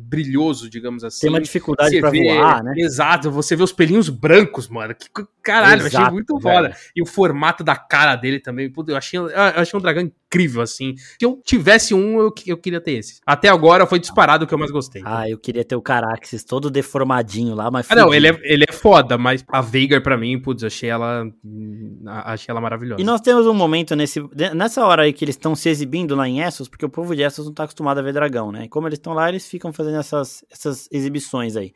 Speaker 2: brilhoso, digamos assim.
Speaker 1: Tem uma dificuldade para voar, né?
Speaker 2: Exato, você vê os pelinhos brancos, mano. Que caralho, Exato, eu achei muito foda. E o formato da cara dele também, eu achei, eu achei um dragão incrível, assim. Se eu tivesse um, eu, eu queria ter esse. Até agora foi disparado o que eu mais gostei.
Speaker 1: Ah, eu queria ter o Caraxes todo deformadinho lá, mas.
Speaker 2: Ah, não, ele é, ele é foda, mas a Veigar, pra mim, putz, achei ela. Achei ela maravilhosa.
Speaker 1: E nós temos um momento nesse, nessa hora aí que eles estão se exibindo lá em Essos, porque o povo de Essos não tá acostumado a ver dragão, né? E como eles estão lá, eles ficam fazendo essas, essas exibições aí.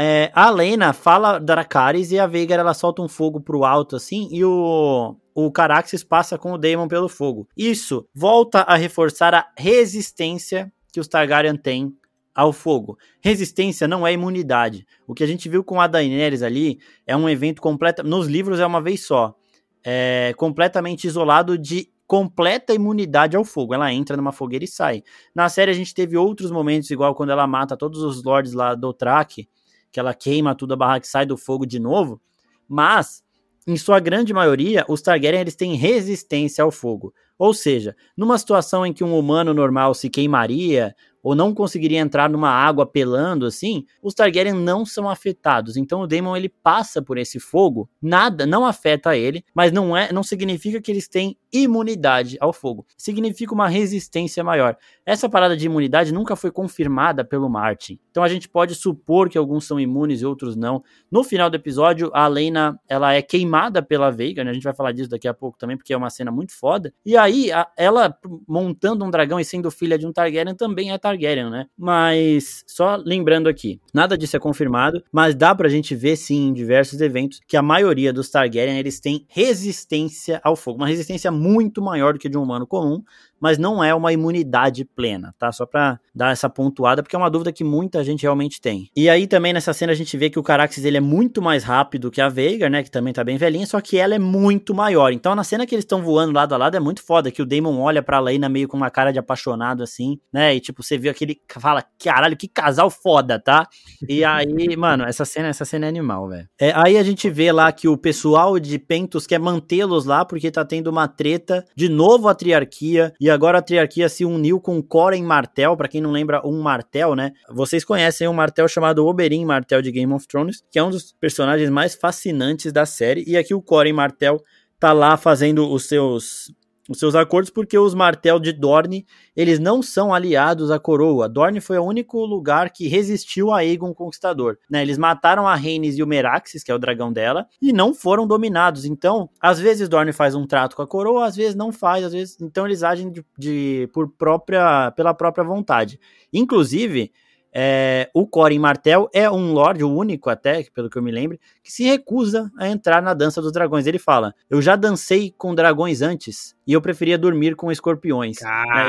Speaker 1: É, a Lena fala Dracarys e a Veigar ela solta um fogo pro alto assim e o o Caraxes passa com o Daemon pelo fogo. Isso volta a reforçar a resistência que os Targaryen têm ao fogo. Resistência não é imunidade. O que a gente viu com a Daenerys ali é um evento completo. Nos livros é uma vez só. É completamente isolado de completa imunidade ao fogo. Ela entra numa fogueira e sai. Na série a gente teve outros momentos, igual quando ela mata todos os lords lá do Track, que ela queima tudo a barraca sai do fogo de novo. Mas em sua grande maioria, os Targaryen eles têm resistência ao fogo. Ou seja, numa situação em que um humano normal se queimaria ou não conseguiria entrar numa água pelando assim, os Targaryen não são afetados. Então o Daemon ele passa por esse fogo, nada não afeta ele, mas não é, não significa que eles têm imunidade ao fogo. Significa uma resistência maior. Essa parada de imunidade nunca foi confirmada pelo Martin. Então a gente pode supor que alguns são imunes e outros não. No final do episódio, a Lena, ela é queimada pela Veiga, né? A gente vai falar disso daqui a pouco também, porque é uma cena muito foda. E aí, a, ela montando um dragão e sendo filha de um Targaryen também é Targaryen, né? Mas só lembrando aqui, nada disso é confirmado, mas dá pra gente ver sim em diversos eventos que a maioria dos Targaryen eles têm resistência ao fogo, uma resistência muito maior do que de um humano comum, mas não é uma imunidade plena, tá? Só pra dar essa pontuada, porque é uma dúvida que muita gente realmente tem. E aí também nessa cena a gente vê que o Caraxes ele é muito mais rápido que a Veigar, né? Que também tá bem velhinha, só que ela é muito maior. Então na cena que eles estão voando lado a lado é muito foda, que o Damon olha pra Lena meio com uma cara de apaixonado assim, né? E tipo, você vê aquele. Fala, caralho, que casal foda, tá? E aí, mano, essa cena, essa cena é animal, velho. É, aí a gente vê lá que o pessoal de Pentos quer mantê-los lá porque tá tendo uma treta, de novo a triarquia, e agora a triarquia se uniu com Coren Martel, para quem não lembra, um Martel, né? Vocês conhecem um Martel chamado Oberyn Martel de Game of Thrones, que é um dos personagens mais fascinantes da série, e aqui o Coren Martel tá lá fazendo os seus os seus acordos porque os Martel de Dorne, eles não são aliados à coroa. Dorne foi o único lugar que resistiu a Aegon Conquistador, né? Eles mataram a Rhaenys e o Meraxes, que é o dragão dela, e não foram dominados. Então, às vezes Dorne faz um trato com a coroa, às vezes não faz, às vezes, então eles agem de, de por própria pela própria vontade. Inclusive, é, o Corin Martel é um Lorde, o único até, pelo que eu me lembro, que se recusa a entrar na dança dos dragões. Ele fala: Eu já dancei com dragões antes e eu preferia dormir com escorpiões.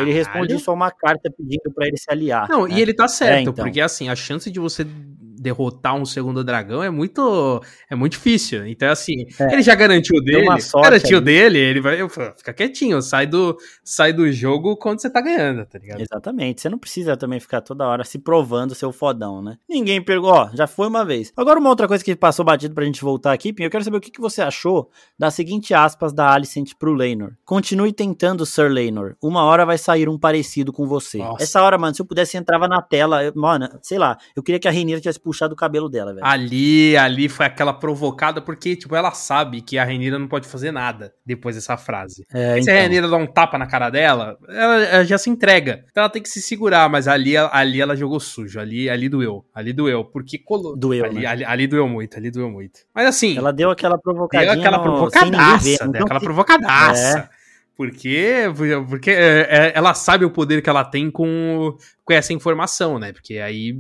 Speaker 1: Ele responde a uma carta pedindo para ele se aliar.
Speaker 2: Não, né? e ele tá certo, é, então. porque assim, a chance de você derrotar um segundo dragão é muito é muito difícil. Então, assim, é. ele já garantiu o dele. Garantiu aí. dele, ele vai. Fica quietinho, sai do, sai do jogo quando você tá ganhando, tá ligado?
Speaker 1: Exatamente. Você não precisa também ficar toda hora se provando seu fodão, né? Ninguém pegou, ó, já foi uma vez. Agora, uma outra coisa que passou batido pra gente voltar aqui, Pim, eu quero saber o que, que você achou da seguinte aspas da Alicent pro Leinor. Continue tentando, Sir Leinor. Uma hora vai sair um parecido com você. Nossa. Essa hora, mano, se eu pudesse entrava na tela, eu, mano, sei lá, eu queria que a Renira tivesse puxado o cabelo dela, velho.
Speaker 2: Ali, ali foi aquela provocada, porque, tipo, ela sabe que a Renira não pode fazer nada depois dessa frase. É, se então. a Renira dá um tapa na cara dela, ela, ela, já se entrega. Então ela tem que se segurar, mas ali, ali ela jogou sujo. Ali, ali doeu. Ali doeu. Porque colou.
Speaker 1: Doeu.
Speaker 2: Ali,
Speaker 1: né?
Speaker 2: ali, ali, doeu muito, ali doeu muito. Mas assim.
Speaker 1: Ela deu aquela provocadinha.
Speaker 2: Deu aquela provocadaça, né? Aquela provocadaça. É. Porque, porque é, é, ela sabe o poder que ela tem com, com essa informação, né? Porque aí,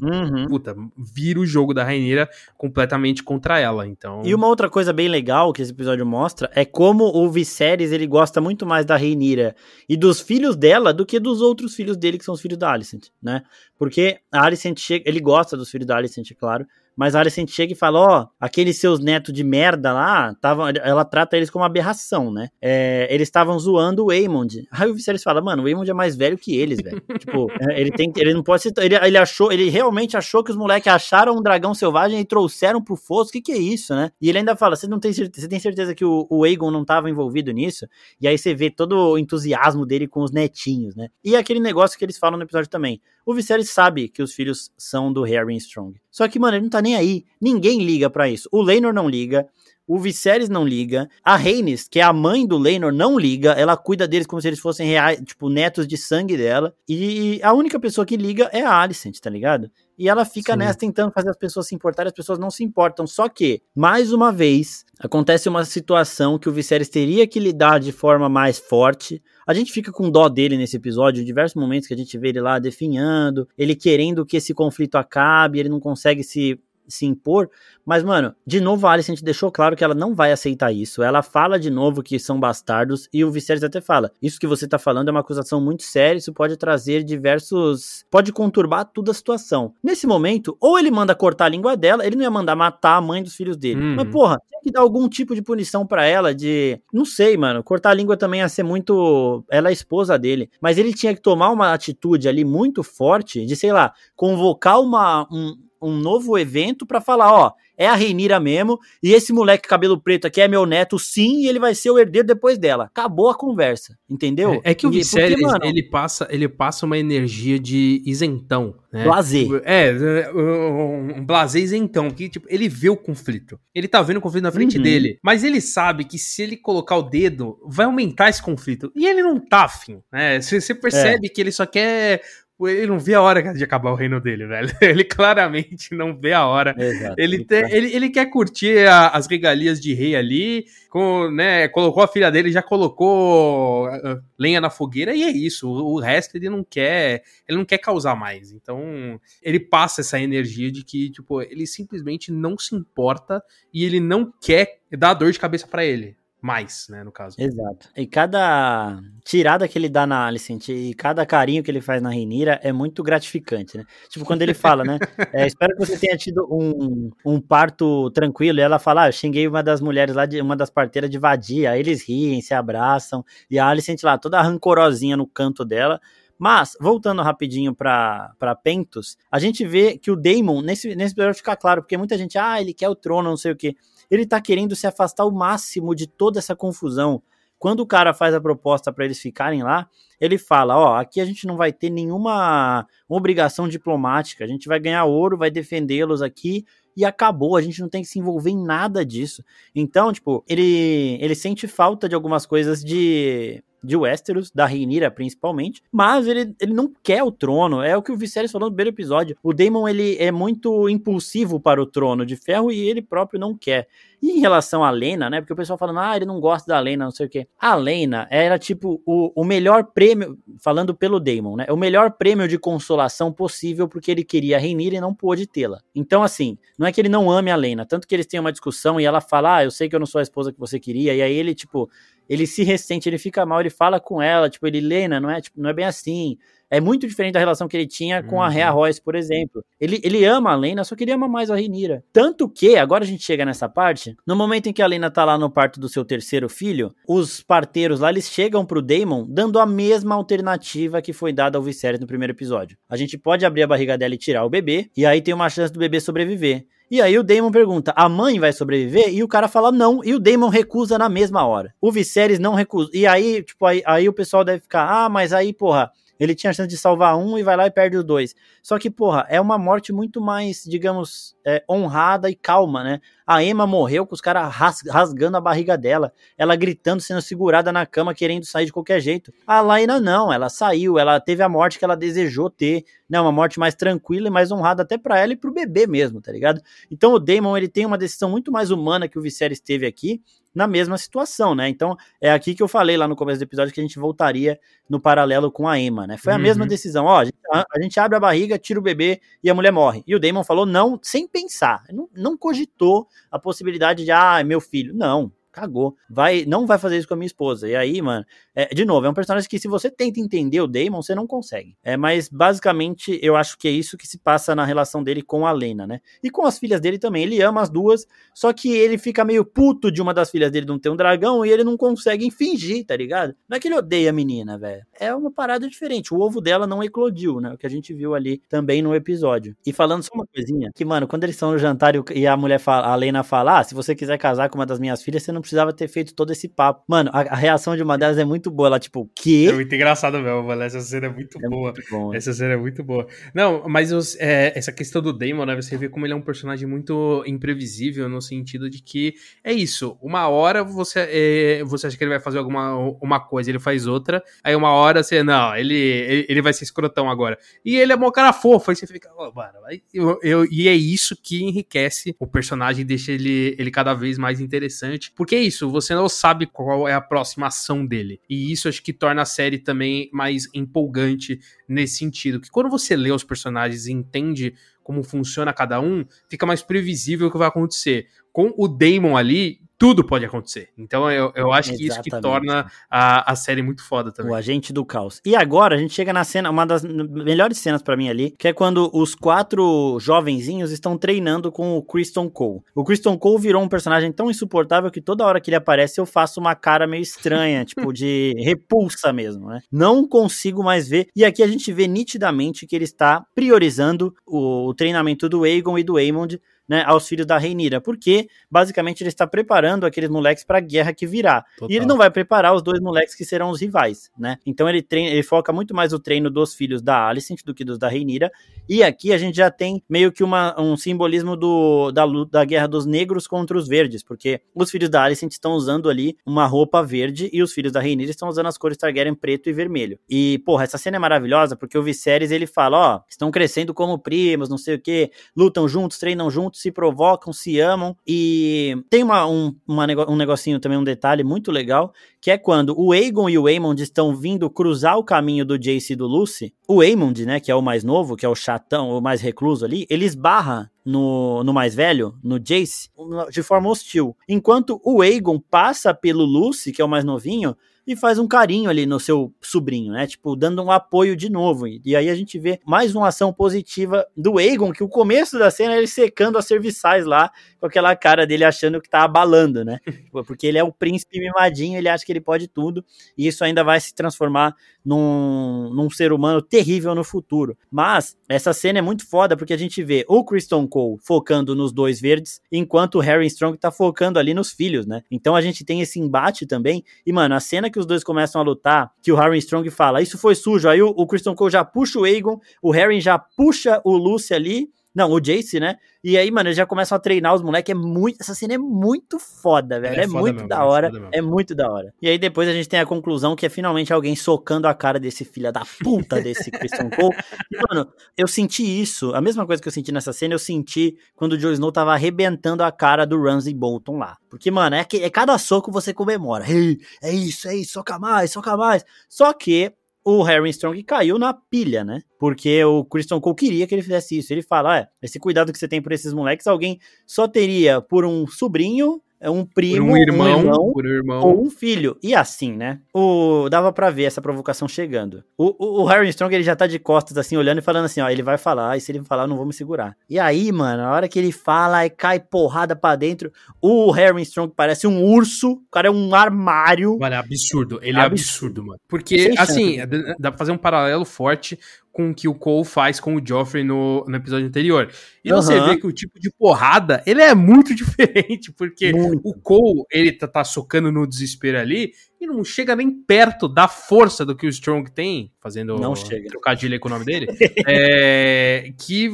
Speaker 2: uhum. puta, vira o jogo da Rainha completamente contra ela, então...
Speaker 1: E uma outra coisa bem legal que esse episódio mostra é como o Viserys, ele gosta muito mais da Rainira e dos filhos dela do que dos outros filhos dele, que são os filhos da Alicent, né? Porque a Alicent chega... Ele gosta dos filhos da Alicent, é claro, mas a Alicent chega e fala: Ó, oh, aqueles seus netos de merda lá, tavam, ela trata eles como aberração, né? É, eles estavam zoando o Aemond. Aí o Viserys fala: Mano, o Aemond é mais velho que eles, velho. tipo, é, ele tem ele não pode ser. Ele, ele achou, ele realmente achou que os moleques acharam um dragão selvagem e trouxeram pro fosso. O que, que é isso, né? E ele ainda fala: Você não tem certeza, você tem certeza que o, o Aegon não estava envolvido nisso? E aí você vê todo o entusiasmo dele com os netinhos, né? E aquele negócio que eles falam no episódio também. O Viserys sabe que os filhos são do Harry Strong. Só que, mano, ele não tá nem aí. Ninguém liga para isso. O Leinor não liga. o Viserys não liga, a Rhaenys, que é a mãe do Lenor, não liga, ela cuida deles como se eles fossem reais, tipo, netos de sangue dela, e a única pessoa que liga é a Alicent, tá ligado? E ela fica Sim. nessa tentando fazer as pessoas se importarem, as pessoas não se importam. Só que, mais uma vez, acontece uma situação que o Viserys teria que lidar de forma mais forte. A gente fica com dó dele nesse episódio, em diversos momentos que a gente vê ele lá definhando, ele querendo que esse conflito acabe, ele não consegue se se impor. Mas, mano, de novo a Alicent deixou claro que ela não vai aceitar isso. Ela fala de novo que são bastardos e o Viserys até fala: Isso que você tá falando é uma acusação muito séria, isso pode trazer diversos. pode conturbar toda a situação. Nesse momento, ou ele manda cortar a língua dela, ele não ia mandar matar a mãe dos filhos dele. Uhum. Mas, porra, tem que dar algum tipo de punição para ela, de. Não sei, mano. Cortar a língua também ia ser muito. Ela é esposa dele. Mas ele tinha que tomar uma atitude ali muito forte de, sei lá, convocar uma. Um, um novo evento para falar, ó, é a Reinira mesmo, e esse moleque cabelo preto aqui é meu neto, sim, e ele vai ser o herdeiro depois dela. Acabou a conversa, entendeu?
Speaker 2: É, é que o Viserys, ele passa, ele passa uma energia de isentão, né?
Speaker 1: Blazer.
Speaker 2: É, um blazer isentão, que tipo, ele vê o conflito. Ele tá vendo o conflito na frente uhum. dele, mas ele sabe que se ele colocar o dedo, vai aumentar esse conflito. E ele não tá afim, né? Você percebe é. que ele só quer ele não vê a hora de acabar o reino dele, velho. Ele claramente não vê a hora. Exato, ele, te, ele, ele quer curtir a, as regalias de rei ali, com, né, colocou a filha dele, já colocou uh, lenha na fogueira e é isso. O, o, resto ele não quer, ele não quer causar mais. Então, ele passa essa energia de que, tipo, ele simplesmente não se importa e ele não quer dar dor de cabeça para ele mais, né, no caso.
Speaker 1: Exato. E cada tirada que ele dá na Alicent e cada carinho que ele faz na Renira é muito gratificante, né? Tipo, quando ele fala, né? É, espero que você tenha tido um, um parto tranquilo. E ela fala, ah, eu xinguei uma das mulheres lá, de uma das parteiras de vadia. Aí eles riem, se abraçam. E a Alicent lá, toda rancorosinha no canto dela. Mas, voltando rapidinho para Pentos, a gente vê que o Daemon, nesse, nesse episódio fica claro, porque muita gente, ah, ele quer o trono, não sei o quê ele tá querendo se afastar o máximo de toda essa confusão. Quando o cara faz a proposta para eles ficarem lá, ele fala: Ó, aqui a gente não vai ter nenhuma obrigação diplomática, a gente vai ganhar ouro, vai defendê-los aqui e acabou, a gente não tem que se envolver em nada disso. Então, tipo, ele, ele sente falta de algumas coisas de de Westeros, da Rhaenyra principalmente, mas ele, ele não quer o trono, é o que o Viserys falou no primeiro episódio. O Daemon, ele é muito impulsivo para o trono de ferro e ele próprio não quer. E em relação a Lena, né, porque o pessoal falando, ah, ele não gosta da Lena, não sei o quê. A Lena era, tipo, o, o melhor prêmio, falando pelo Daemon, né, o melhor prêmio de consolação possível porque ele queria a Rhaenyra e não pôde tê-la. Então, assim, não é que ele não ame a Lena, tanto que eles têm uma discussão e ela fala, ah, eu sei que eu não sou a esposa que você queria, e aí ele, tipo, ele se ressente, ele fica mal, ele fala com ela, tipo, ele, Lena, não é, tipo, não é bem assim. É muito diferente da relação que ele tinha com uhum. a Rhea Royce, por exemplo. Ele, ele ama a Lena, só que ele ama mais a Rhaenyra. Tanto que, agora a gente chega nessa parte, no momento em que a Lena tá lá no parto do seu terceiro filho, os parteiros lá, eles chegam pro Daemon dando a mesma alternativa que foi dada ao Viserys no primeiro episódio. A gente pode abrir a barriga dela e tirar o bebê, e aí tem uma chance do bebê sobreviver. E aí o Damon pergunta: a mãe vai sobreviver? E o cara fala não, e o Damon recusa na mesma hora. O Viserys não recusa. E aí, tipo, aí, aí o pessoal deve ficar: ah, mas aí, porra, ele tinha a chance de salvar um e vai lá e perde os dois. Só que, porra, é uma morte muito mais, digamos, é, honrada e calma, né? A Emma morreu com os caras rasgando a barriga dela, ela gritando, sendo segurada na cama, querendo sair de qualquer jeito. A Laina não, ela saiu, ela teve a morte que ela desejou ter, né? Uma morte mais tranquila e mais honrada até para ela e pro bebê mesmo, tá ligado? Então o Damon, ele tem uma decisão muito mais humana que o Viserys teve aqui, na mesma situação, né? Então, é aqui que eu falei lá no começo do episódio que a gente voltaria no paralelo com a Emma, né? Foi a uhum. mesma decisão, ó, a gente, a, a gente, abre a barriga, tira o bebê e a mulher morre. E o Damon falou não, sem pensar, não, não cogitou a possibilidade de, ah, é meu filho. Não, cagou. Vai, não vai fazer isso com a minha esposa. E aí, mano, é, de novo, é um personagem que se você tenta entender o Damon, você não consegue. É, mas basicamente eu acho que é isso que se passa na relação dele com a Lena, né? E com as filhas dele também. Ele ama as duas, só que ele fica meio puto de uma das filhas dele não ter um dragão e ele não consegue fingir, tá ligado? Não é que ele odeia a menina, velho. É uma parada diferente. O ovo dela não eclodiu, né? O que a gente viu ali também no episódio. E falando só uma coisinha, que, mano, quando eles estão no jantar e a mulher fala, a Lena fala, ah, se você quiser casar com uma das minhas filhas, você não precisava ter feito todo esse papo. Mano, a, a reação de uma delas é muito boa. Ela, tipo, que?
Speaker 2: É muito engraçado mesmo, mano. Essa cena é muito é boa. Muito bom, essa cena é muito boa. Não, mas os, é, essa questão do Damon, né? Você vê como ele é um personagem muito imprevisível no sentido de que é isso. Uma hora você, é, você acha que ele vai fazer alguma uma coisa, ele faz outra. Aí uma hora você, não, ele, ele, ele vai ser escrotão agora. E ele é um cara fofo. Aí você fica, oh, mano, eu, eu, e é isso que enriquece o personagem, deixa ele, ele cada vez mais interessante. Porque é isso, você não sabe qual é a próxima ação dele. E isso acho que torna a série também mais empolgante nesse sentido. Que quando você lê os personagens e entende como funciona cada um, fica mais previsível o que vai acontecer. Com o Damon ali, tudo pode acontecer. Então eu, eu acho Exatamente. que isso que torna a, a série muito foda também.
Speaker 1: O agente do caos. E agora a gente chega na cena, uma das melhores cenas para mim ali, que é quando os quatro jovenzinhos estão treinando com o Kristen Cole. O Kristen Cole virou um personagem tão insuportável que toda hora que ele aparece eu faço uma cara meio estranha, tipo de repulsa mesmo, né? Não consigo mais ver. E aqui a gente vê nitidamente que ele está priorizando o, o treinamento do Aegon e do Aemond né, aos filhos da Reinira, porque basicamente ele está preparando aqueles moleques para a guerra que virá. Total. E ele não vai preparar os dois moleques que serão os rivais, né? Então ele treina, ele foca muito mais o treino dos filhos da Alicent do que dos da Reinira. E aqui a gente já tem meio que uma, um simbolismo do, da, da guerra dos negros contra os verdes, porque os filhos da Alicent estão usando ali uma roupa verde e os filhos da Reinira estão usando as cores Targaryen preto e vermelho. E, porra, essa cena é maravilhosa porque o Viserys ele fala, ó, estão crescendo como primos, não sei o que, lutam juntos, treinam juntos se provocam, se amam. E tem uma, um, uma, um negocinho também, um detalhe muito legal, que é quando o Aegon e o Aemond estão vindo cruzar o caminho do Jace e do Lucy, o Aemond, né, que é o mais novo, que é o chatão, o mais recluso ali, ele esbarra no, no mais velho, no Jace, de forma hostil. Enquanto o Aegon passa pelo Lucy, que é o mais novinho, e faz um carinho ali no seu sobrinho, né? Tipo, dando um apoio de novo. E aí a gente vê mais uma ação positiva do Aegon, que o começo da cena é ele secando as serviçais lá, com aquela cara dele achando que tá abalando, né? Porque ele é o príncipe mimadinho, ele acha que ele pode tudo, e isso ainda vai se transformar num, num ser humano terrível no futuro. Mas essa cena é muito foda porque a gente vê o Kristen Cole focando nos dois verdes, enquanto o Harry Strong tá focando ali nos filhos, né? Então a gente tem esse embate também. E, mano, a cena que os dois começam a lutar, que o Harry Strong fala, isso foi sujo, aí o, o Kristen Cole já puxa o Aegon, o Harry já puxa o Lucy ali, não, o Jace, né? E aí, mano, eles já começam a treinar os moleques. É muito. Essa cena é muito foda, velho. É, é foda muito mesmo, da é hora. É, é, muito da hora. E aí depois a gente tem a conclusão que é finalmente alguém socando a cara desse filho da puta desse Christian Cole. E, mano, eu senti isso. A mesma coisa que eu senti nessa cena, eu senti quando o Jon Snow tava arrebentando a cara do Ramsay Bolton lá. Porque, mano, é, que, é cada soco você comemora. Ei, é isso, é isso, soca mais, soca mais. Só que o Harry Strong caiu na pilha, né? Porque o Christian Cole queria que ele fizesse isso. Ele fala: ah, esse cuidado que você tem por esses moleques, alguém só teria por um sobrinho um primo,
Speaker 2: um irmão,
Speaker 1: um irmão,
Speaker 2: irmão,
Speaker 1: ou um filho. E assim, né? O, dava para ver essa provocação chegando. O, o, o, Harry Strong, ele já tá de costas, assim, olhando e falando assim, ó, ele vai falar, e se ele falar, eu não vou me segurar. E aí, mano, a hora que ele fala e cai porrada para dentro, o Harry Strong parece um urso, o cara é um armário.
Speaker 2: Mano, é absurdo, ele é absurdo, mano. Porque, assim, dá pra fazer um paralelo forte com o que o Cole faz com o Joffrey no, no episódio anterior. E uhum. você vê que o tipo de porrada, ele é muito diferente, porque muito. o Cole, ele tá, tá socando no desespero ali, e não chega nem perto da força do que o Strong tem, fazendo
Speaker 1: não chega.
Speaker 2: trocadilho com o nome dele, é, que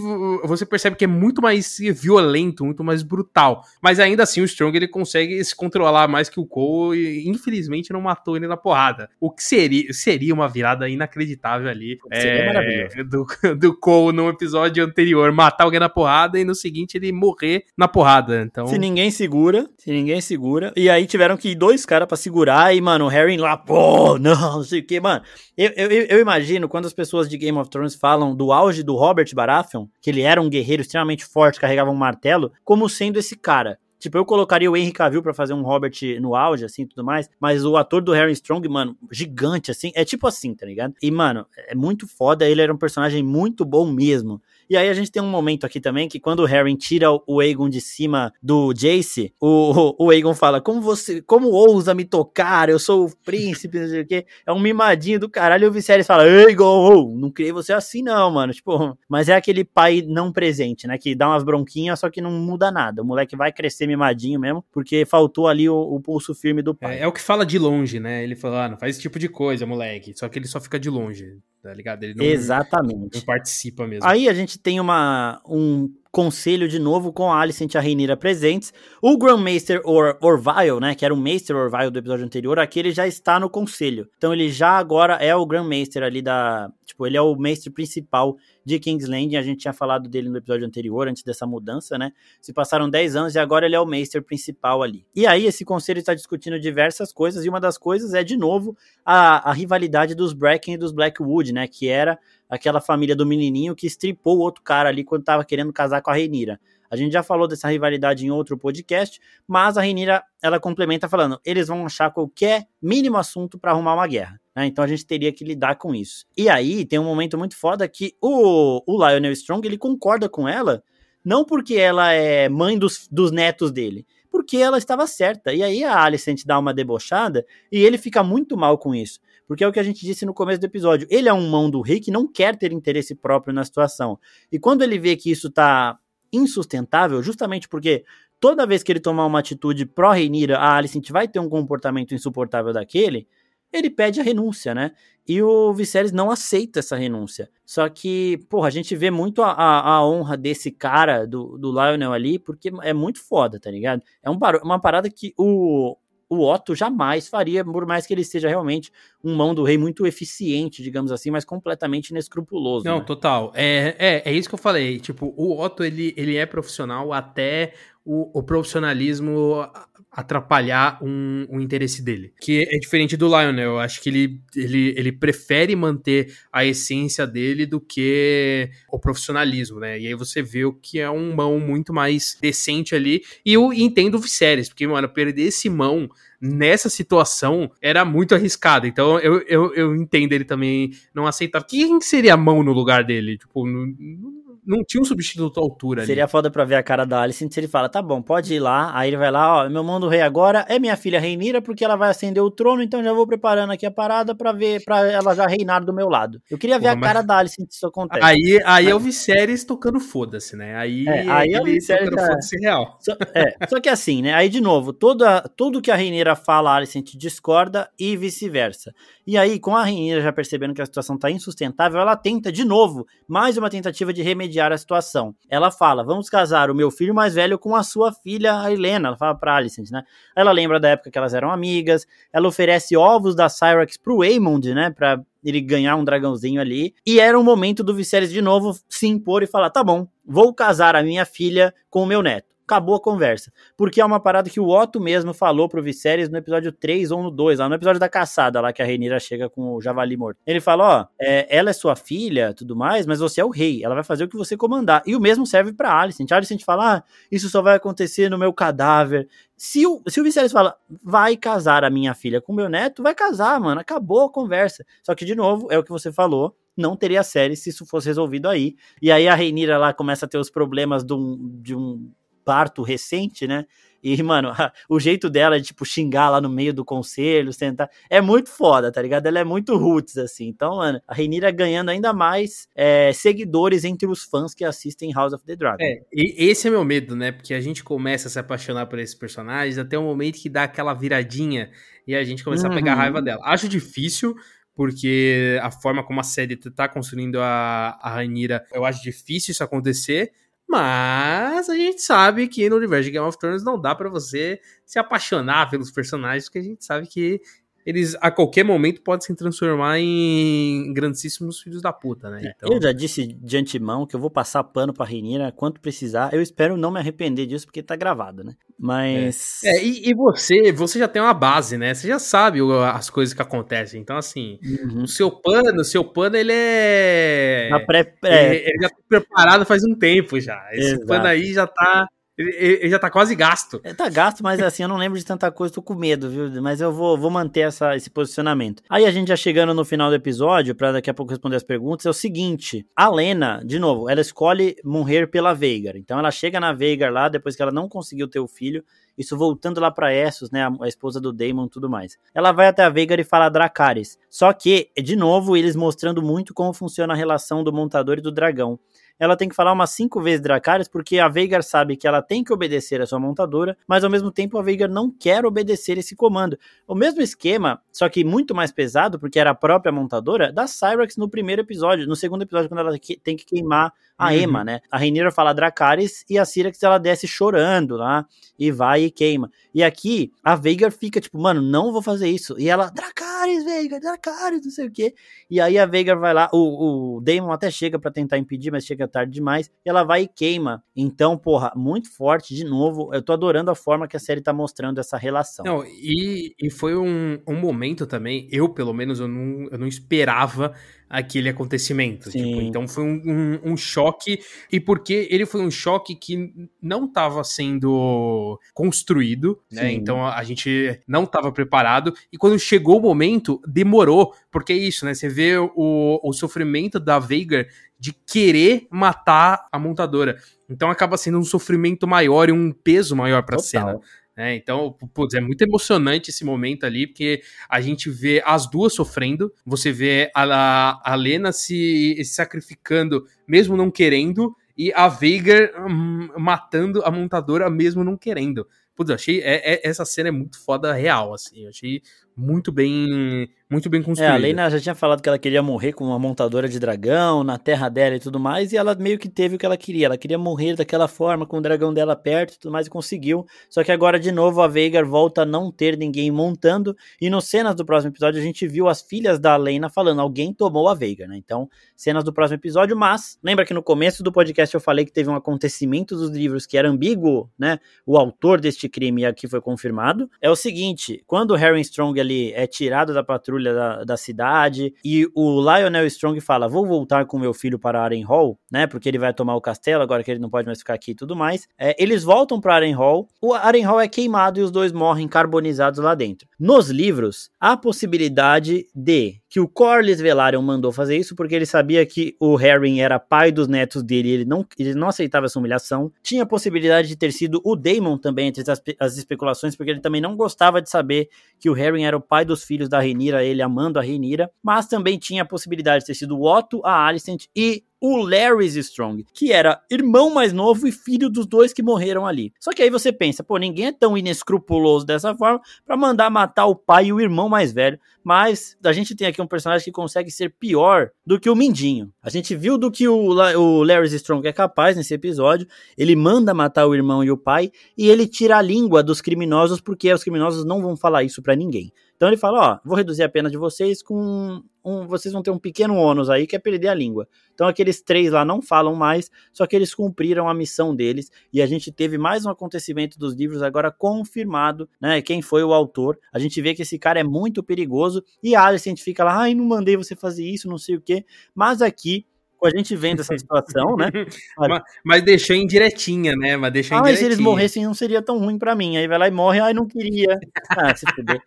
Speaker 2: você percebe que é muito mais violento, muito mais brutal. Mas ainda assim o Strong ele consegue se controlar mais que o Cole e infelizmente não matou ele na porrada. O que seria, seria uma virada inacreditável ali é, do, do Cole no episódio anterior, matar alguém na porrada e no seguinte ele morrer na porrada. Então...
Speaker 1: Se ninguém segura, se ninguém segura, e aí tiveram que ir dois caras para segurar e, mano, mano, o Harry lá, pô, não, não sei o que, mano. Eu, eu, eu, imagino quando as pessoas de Game of Thrones falam do auge do Robert Baratheon, que ele era um guerreiro extremamente forte, carregava um martelo, como sendo esse cara. Tipo, eu colocaria o Henry Cavill pra fazer um Robert no auge, assim, tudo mais. Mas o ator do Harry Strong, mano, gigante, assim. É tipo assim, tá ligado? E, mano, é muito foda. Ele era um personagem muito bom mesmo. E aí a gente tem um momento aqui também que quando o Harry tira o Aegon de cima do Jace, o, o Aegon fala: Como você, como ousa me tocar? Eu sou o príncipe, não sei o quê. É um mimadinho do caralho. E o Viserys fala: Aegon, oh, não criei você assim, não, mano. Tipo, mas é aquele pai não presente, né? Que dá umas bronquinhas, só que não muda nada. O moleque vai crescer mimadinho mesmo, porque faltou ali o, o pulso firme do pai.
Speaker 2: É, é, o que fala de longe, né? Ele fala, ah, não faz esse tipo de coisa, moleque. Só que ele só fica de longe, tá ligado? Ele
Speaker 1: não, Exatamente.
Speaker 2: Não participa mesmo.
Speaker 1: Aí a gente tem uma, um conselho de novo com a Alicent e a Reinira presentes. O Grandmaster Or Orville, né, que era o Master Orville do episódio anterior, aqui ele já está no conselho. Então ele já agora é o Grandmaster ali da, tipo, ele é o mestre principal de King's Landing. A gente tinha falado dele no episódio anterior, antes dessa mudança, né? Se passaram 10 anos e agora ele é o Master principal ali. E aí esse conselho está discutindo diversas coisas e uma das coisas é de novo a, a rivalidade dos Bracken e dos Blackwood, né, que era aquela família do menininho que estripou o outro cara ali quando tava querendo casar com a Reinira. A gente já falou dessa rivalidade em outro podcast, mas a Reinira ela complementa falando: eles vão achar qualquer mínimo assunto para arrumar uma guerra. Né? Então a gente teria que lidar com isso. E aí tem um momento muito foda que o, o Lionel Strong ele concorda com ela, não porque ela é mãe dos, dos netos dele, porque ela estava certa. E aí a Alicent dá uma debochada e ele fica muito mal com isso. Porque é o que a gente disse no começo do episódio. Ele é um mão do rei que não quer ter interesse próprio na situação. E quando ele vê que isso tá insustentável, justamente porque toda vez que ele tomar uma atitude pró-Reinira, a Alicent vai ter um comportamento insuportável daquele, ele pede a renúncia, né? E o Viserys não aceita essa renúncia. Só que, porra, a gente vê muito a, a, a honra desse cara, do, do Lionel ali, porque é muito foda, tá ligado? É um, uma parada que o, o Otto jamais faria, por mais que ele seja realmente um mão do rei muito eficiente, digamos assim, mas completamente inescrupuloso.
Speaker 2: Não,
Speaker 1: né?
Speaker 2: total. É, é, é isso que eu falei. Tipo, o Otto, ele, ele é profissional até o, o profissionalismo atrapalhar um, um, interesse dele. Que é diferente do Lionel. Eu acho que ele, ele, ele prefere manter a essência dele do que o profissionalismo, né? E aí você vê o que é um mão muito mais decente ali. E eu entendo o Viserys, porque, mano, perder esse mão nessa situação era muito arriscado. Então eu, eu, eu entendo ele também não aceitar. Quem seria a mão no lugar dele? Tipo, não, não tinha um substituto à altura
Speaker 1: Seria
Speaker 2: ali.
Speaker 1: foda pra ver a cara da Alicent se ele fala, tá bom, pode ir lá. Aí ele vai lá, ó, meu mão do rei agora é minha filha Reinira, porque ela vai acender o trono, então já vou preparando aqui a parada pra ver, pra ela já reinar do meu lado. Eu queria ver a cara da Alicent se isso acontece.
Speaker 2: Aí, aí mas... é o Viserys tocando foda-se, né? Aí,
Speaker 1: é, aí é o Viserys tocando foda-se real. Só, é, só que assim, né? Aí de novo, toda, tudo que a Reinira fala, a Alicent discorda e vice-versa. E aí, com a Reinira já percebendo que a situação tá insustentável, ela tenta de novo, mais uma tentativa de remediar a situação. Ela fala: vamos casar o meu filho mais velho com a sua filha, a Helena. Ela fala pra Alicent, né? Ela lembra da época que elas eram amigas. Ela oferece ovos da Cyrax pro Aemond, né? Pra ele ganhar um dragãozinho ali. E era o momento do Viserys de novo se impor e falar: tá bom, vou casar a minha filha com o meu neto acabou a conversa. Porque é uma parada que o Otto mesmo falou pro Viserys no episódio 3 ou no 2, lá no episódio da caçada, lá que a Reinira chega com o javali morto. Ele fala, ó, é, ela é sua filha, tudo mais, mas você é o rei, ela vai fazer o que você comandar. E o mesmo serve pra Alicent. A Alicent fala, ah, isso só vai acontecer no meu cadáver. Se o, se o Viserys fala, vai casar a minha filha com meu neto, vai casar, mano, acabou a conversa. Só que, de novo, é o que você falou, não teria série se isso fosse resolvido aí. E aí a Reinira lá começa a ter os problemas de um, de um parto recente, né? E, mano, o jeito dela de, tipo, xingar lá no meio do conselho, sentar, é muito foda, tá ligado? Ela é muito roots, assim. Então, mano, a Reinira ganhando ainda mais é, seguidores entre os fãs que assistem House of the Dragon.
Speaker 2: É, e esse é meu medo, né? Porque a gente começa a se apaixonar por esses personagens até o momento que dá aquela viradinha e a gente começa uhum. a pegar raiva uhum. dela. Acho difícil, porque a forma como a série tá construindo a, a Rainira, eu acho difícil isso acontecer, mas a gente sabe que no universo de Game of Thrones não dá para você se apaixonar pelos personagens, porque a gente sabe que eles a qualquer momento podem se transformar em grandíssimos filhos da puta, né?
Speaker 1: É, então... Eu já disse de antemão que eu vou passar pano pra Renira quanto precisar. Eu espero não me arrepender disso, porque tá gravado, né? Mas.
Speaker 2: É, é e, e, você, você já tem uma base, né? Você já sabe as coisas que acontecem. Então, assim, uhum. o seu pano, o seu pano, ele é.
Speaker 1: Na pré,
Speaker 2: é. Ele, ele já tá preparado faz um tempo já. Esse Exato. pano aí já tá ele, ele, já tá quase gasto.
Speaker 1: É, tá gasto, mas assim, eu não lembro de tanta coisa, tô com medo, viu? Mas eu vou, vou manter essa, esse posicionamento. Aí a gente já chegando no final do episódio, para daqui a pouco responder as perguntas, é o seguinte: a Lena, de novo, ela escolhe morrer pela Veigar. Então ela chega na Veigar lá, depois que ela não conseguiu ter o filho, isso voltando lá para Essos, né, a, esposa do Daemon e tudo mais. Ela vai até a Veigar e fala Dracarys. Só que, de novo, eles mostrando muito como funciona a relação do montador e do dragão. Ela tem que falar umas cinco vezes Dracarys, porque a Veigar sabe que ela tem que obedecer a sua montadora, mas ao mesmo tempo a Veigar não quer obedecer esse comando. O mesmo esquema, só que muito mais pesado, porque era a própria montadora, da Cyrax no primeiro episódio. No segundo episódio, quando ela tem que queimar a uhum. Emma, né? A Rhaenyra fala Dracarys e a Syrax ela desce chorando lá e vai e queima. E aqui a Veigar fica tipo, mano, não vou fazer isso. E ela, Dracarys, Veigar, Dracarys, não sei o quê. E aí a Veigar vai lá, o, o Daemon até chega para tentar impedir, mas chega tarde demais. E ela vai e queima. Então, porra, muito forte de novo. Eu tô adorando a forma que a série tá mostrando essa relação.
Speaker 2: Não, e, e foi um, um momento também, eu pelo menos, eu não, eu não esperava aquele acontecimento. Tipo, então foi um, um, um, choque, e porque ele foi um choque que não estava sendo construído, né? Então a, a gente não estava preparado, e quando chegou o momento, demorou, porque é isso, né? Você vê o, o sofrimento da Veigar de querer matar a montadora. Então acaba sendo um sofrimento maior e um peso maior para a cena. É, então, putz, é muito emocionante esse momento ali, porque a gente vê as duas sofrendo, você vê a, a Lena se, se sacrificando, mesmo não querendo, e a Veigar hum, matando a montadora, mesmo não querendo. Putz, eu achei. É, é, essa cena é muito foda real, assim. Eu achei muito bem muito bem construída.
Speaker 1: É, a Lena já tinha falado que ela queria morrer com uma montadora de dragão na terra dela e tudo mais, e ela meio que teve o que ela queria. Ela queria morrer daquela forma, com o dragão dela perto e tudo mais, e conseguiu. Só que agora, de novo, a Veigar volta a não ter ninguém montando, e nos cenas do próximo episódio a gente viu as filhas da Lena falando, alguém tomou a Veigar, né? Então, cenas do próximo episódio, mas lembra que no começo do podcast eu falei que teve um acontecimento dos livros que era ambíguo, né? O autor deste crime aqui foi confirmado. É o seguinte, quando o Harry Strong ali é tirado da patrulha da, da cidade. E o Lionel Strong fala: Vou voltar com meu filho para Hall, né? Porque ele vai tomar o castelo, agora que ele não pode mais ficar aqui e tudo mais. É, eles voltam para Hall. O Hall é queimado e os dois morrem carbonizados lá dentro. Nos livros, há possibilidade de que o Corlys Velaryon mandou fazer isso porque ele sabia que o Harry era pai dos netos dele e ele não, ele não aceitava essa humilhação. Tinha a possibilidade de ter sido o Daemon também entre as, as especulações, porque ele também não gostava de saber que o Harry era o pai dos filhos da Rhaenyra, ele amando a Rhaenyra, mas também tinha a possibilidade de ter sido o Otto, a Alicent e o Larry Strong, que era irmão mais novo e filho dos dois que morreram ali. Só que aí você pensa, pô, ninguém é tão inescrupuloso dessa forma para mandar matar o pai e o irmão mais velho. Mas a gente tem aqui um personagem que consegue ser pior do que o Mindinho. A gente viu do que o, o Larry Strong é capaz nesse episódio. Ele manda matar o irmão e o pai e ele tira a língua dos criminosos porque os criminosos não vão falar isso para ninguém. Então ele fala, ó, vou reduzir a pena de vocês com um, vocês vão ter um pequeno ônus aí que é perder a língua. Então aqueles três lá não falam mais, só que eles cumpriram a missão deles e a gente teve mais um acontecimento dos livros agora confirmado, né? Quem foi o autor? A gente vê que esse cara é muito perigoso e a Alicent fica lá, ai, não mandei você fazer isso, não sei o quê. Mas aqui com a gente vendo essa situação, né?
Speaker 2: mas, mas deixou indiretinha, né? Mas deixou ah,
Speaker 1: mas se eles morressem não seria tão ruim para mim. Aí vai lá e morre, ai, não queria. Ah, se fuder.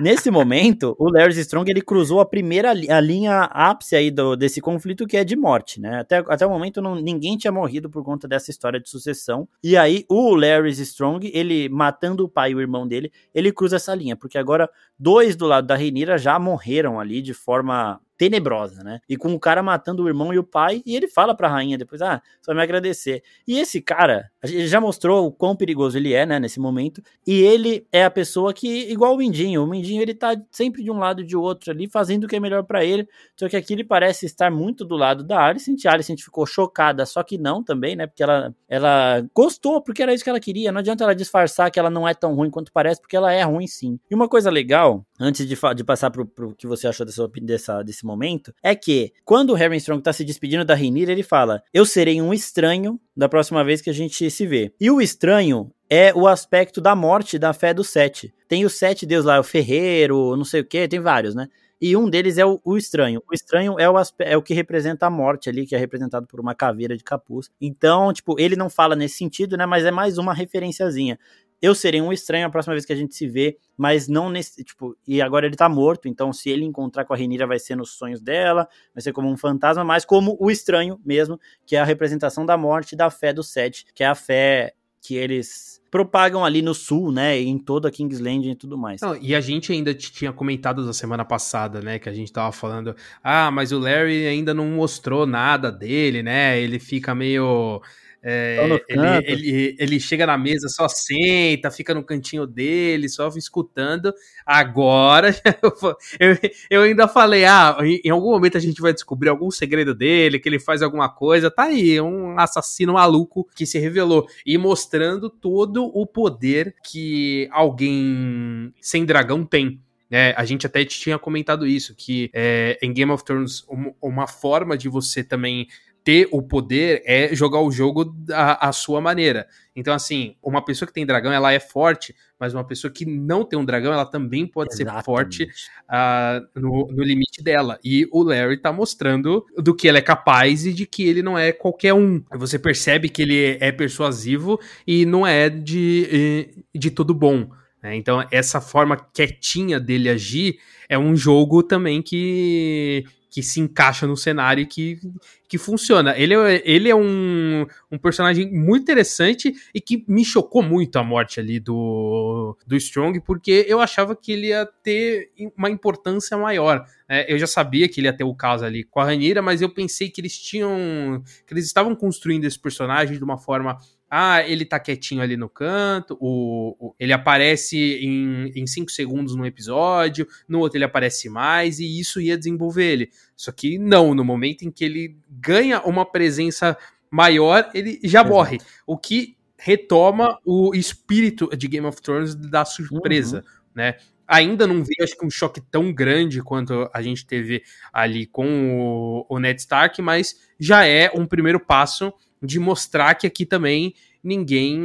Speaker 1: Nesse momento, o Larry Strong ele cruzou a primeira a linha ápice aí do, desse conflito que é de morte, né? Até, até o momento não, ninguém tinha morrido por conta dessa história de sucessão. E aí o Larry Strong, ele matando o pai e o irmão dele, ele cruza essa linha, porque agora dois do lado da Reinira já morreram ali de forma tenebrosa, né? E com o cara matando o irmão e o pai, e ele fala pra rainha depois, ah, só me agradecer. E esse cara, ele já mostrou o quão perigoso ele é, né, nesse momento, e ele é a pessoa que, igual o Mindinho, o Mindinho ele tá sempre de um lado e de outro ali, fazendo o que é melhor para ele, só que aqui ele parece estar muito do lado da Alicent, a Alicent ficou chocada, só que não também, né, porque ela, ela gostou, porque era isso que ela queria, não adianta ela disfarçar que ela não é tão ruim quanto parece, porque ela é ruim sim. E uma coisa legal, antes de, de passar pro, pro que você achou dessa, dessa, desse momento, é que quando o Harry Strong tá se despedindo da Rhaenyra, ele fala: "Eu serei um estranho da próxima vez que a gente se vê". E o estranho é o aspecto da morte da fé do Sete. Tem os sete deuses lá, o ferreiro, não sei o que, tem vários, né? E um deles é o, o estranho. O estranho é o, é o que representa a morte ali, que é representado por uma caveira de capuz. Então, tipo, ele não fala nesse sentido, né? Mas é mais uma referenciazinha eu serei um estranho a próxima vez que a gente se vê, mas não nesse, tipo, e agora ele tá morto, então se ele encontrar com a Renira vai ser nos sonhos dela, vai ser como um fantasma, mas como o estranho mesmo, que é a representação da morte e da fé do Sete, que é a fé que eles propagam ali no sul, né? Em toda a Kingsland e tudo mais.
Speaker 2: Não, e a gente ainda tinha comentado na semana passada, né? Que a gente tava falando, ah, mas o Larry ainda não mostrou nada dele, né? Ele fica meio é, ele, ele, ele, chega na mesa, só senta, fica no cantinho dele, só escutando. Agora, eu, eu, ainda falei: ah, em algum momento a gente vai descobrir algum segredo dele, que ele faz alguma coisa. Tá aí, um assassino maluco que se revelou e mostrando todo o poder que alguém sem dragão tem. É, a gente até tinha comentado isso, que é, em Game of Thrones, uma, uma forma de você também ter o poder é jogar o jogo à, sua maneira. Então, assim, uma pessoa que tem dragão, ela é forte, mas uma pessoa que não tem um dragão, ela também pode Exatamente. ser forte uh, no, no, limite dela. E o Larry tá mostrando do que ele é capaz e de que ele não é qualquer um. Você percebe que ele é persuasivo e não é de, de tudo bom. Né? Então, essa forma quietinha dele agir é um jogo também que que se encaixa no cenário e que, que funciona. Ele, é, ele é um, um personagem muito interessante e que me chocou muito a morte ali do, do Strong, porque eu achava que ele ia ter uma importância maior. É, eu já sabia que ele ia ter o caso ali com a Ranira, mas eu pensei que eles tinham. que eles estavam construindo esse personagem de uma forma ah, ele tá quietinho ali no canto, o, o ele aparece em 5 segundos no episódio, no outro ele aparece mais, e isso ia desenvolver ele. Só que não, no momento em que ele ganha uma presença maior, ele já Exato. morre. O que retoma o espírito de Game of Thrones da surpresa, uhum. né? Ainda não vi, acho que um choque tão grande quanto a gente teve ali com o, o Ned Stark, mas já é um primeiro passo de mostrar que aqui também ninguém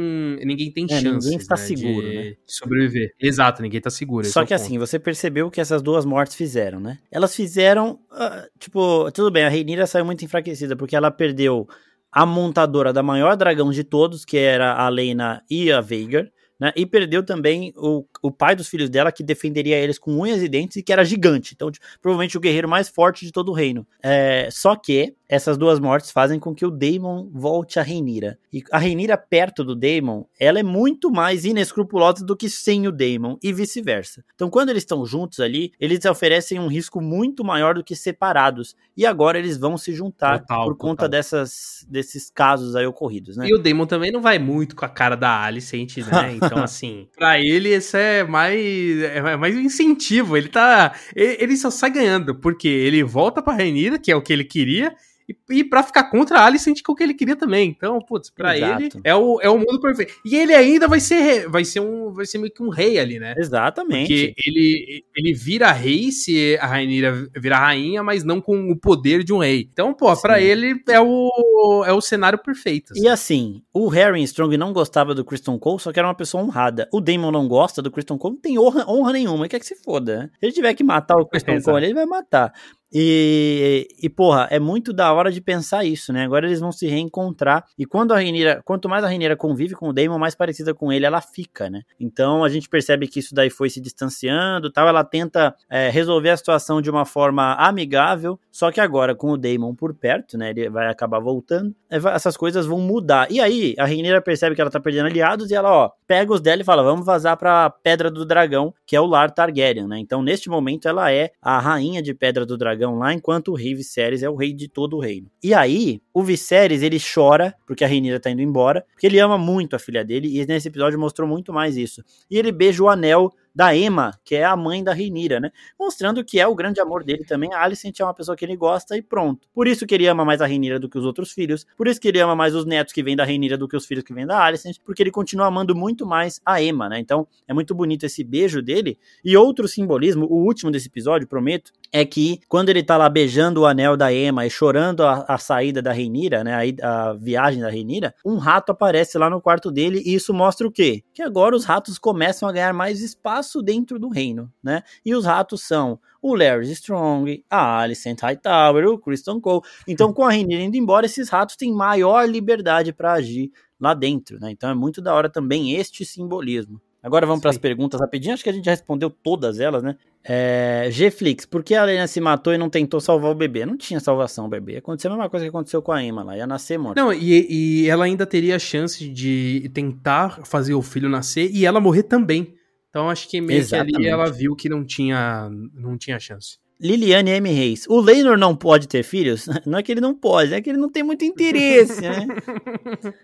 Speaker 2: ninguém tem é, chance
Speaker 1: ninguém está né, seguro, de,
Speaker 2: né? sobreviver. Exato, ninguém está seguro.
Speaker 1: Só é que assim, você percebeu o que essas duas mortes fizeram, né? Elas fizeram, uh, tipo, tudo bem, a Reinira saiu muito enfraquecida porque ela perdeu a montadora da maior dragão de todos, que era a Lena e a Veigar, né? E perdeu também o, o pai dos filhos dela, que defenderia eles com unhas e dentes e que era gigante. Então, tipo, provavelmente o guerreiro mais forte de todo o reino. É, só que essas duas mortes fazem com que o Daemon volte a Reinira. E a Reinira perto do Daemon, ela é muito mais inescrupulosa do que sem o Daemon e vice-versa. Então, quando eles estão juntos ali, eles oferecem um risco muito maior do que separados. E agora eles vão se juntar total, por conta dessas, desses casos aí ocorridos, né?
Speaker 2: E o Daemon também não vai muito com a cara da Alicent, né? Então, assim, pra ele isso é mais, é mais um incentivo. Ele tá. Ele só sai ganhando, porque ele volta pra Reinira, que é o que ele queria, e, e para ficar contra a Alicent com o que ele queria também. Então, putz, pra Exato. ele é o, é o mundo perfeito. E ele ainda vai ser vai ser um vai ser meio que um rei ali, né?
Speaker 1: Exatamente.
Speaker 2: Porque ele, ele vira rei se a Rainira virar rainha, mas não com o poder de um rei. Então, pô, para ele é o, é o cenário perfeito.
Speaker 1: Assim. E assim, o Harry Strong não gostava do Kristen Cole, só que era uma pessoa honrada. O Damon não gosta do Kristen Cole, não tem honra, honra nenhuma, ele quer que se foda. Se ele tiver que matar o Kristen Cole, ele vai matar. E, e, porra, é muito da hora de pensar isso, né? Agora eles vão se reencontrar. E quando a Rainira, quanto mais a Rainira convive com o Daemon, mais parecida com ele ela fica, né? Então a gente percebe que isso daí foi se distanciando tal. Ela tenta é, resolver a situação de uma forma amigável. Só que agora, com o Daemon por perto, né? Ele vai acabar voltando. É, essas coisas vão mudar. E aí, a Rainira percebe que ela tá perdendo aliados e ela, ó, pega os dela e fala: vamos vazar pra Pedra do Dragão, que é o lar Targaryen, né? Então, neste momento, ela é a rainha de Pedra do Dragão dragão lá, enquanto o rei Viserys é o rei de todo o reino. E aí, o Viserys, ele chora, porque a Rhaenyra tá indo embora, porque ele ama muito a filha dele, e nesse episódio mostrou muito mais isso. E ele beija o anel da Emma, que é a mãe da Reinira, né? Mostrando que é o grande amor dele também. A Alicent é uma pessoa que ele gosta e pronto. Por isso que ele ama mais a Reinira do que os outros filhos. Por isso que ele ama mais os netos que vêm da Reinira do que os filhos que vêm da Alicent. Porque ele continua amando muito mais a Emma, né? Então é muito bonito esse beijo dele. E outro simbolismo, o último desse episódio, prometo, é que quando ele tá lá beijando o anel da Emma e chorando a, a saída da Reinira, né? A, a viagem da Reinira, um rato aparece lá no quarto dele e isso mostra o quê? Que agora os ratos começam a ganhar mais espaço dentro do reino, né? E os ratos são o Larry Strong, a Alicent Hightower, o Kristen Cole. Então, com a Rhaenyra indo embora, esses ratos têm maior liberdade para agir lá dentro, né? Então é muito da hora também este simbolismo. Agora vamos para as perguntas rapidinho. Acho que a gente já respondeu todas elas, né? É, G-Flix, por que a Lena se matou e não tentou salvar o bebê? Não tinha salvação o bebê. Aconteceu a mesma coisa que aconteceu com a Emma lá, ia nascer morta.
Speaker 2: Não, e, e ela ainda teria a chance de tentar fazer o filho nascer e ela morrer também. Então acho que meio Exatamente. que ali ela viu que não tinha, não tinha chance.
Speaker 1: Liliane M. Reis. O Leinor não pode ter filhos? Não é que ele não pode, é que ele não tem muito interesse, né?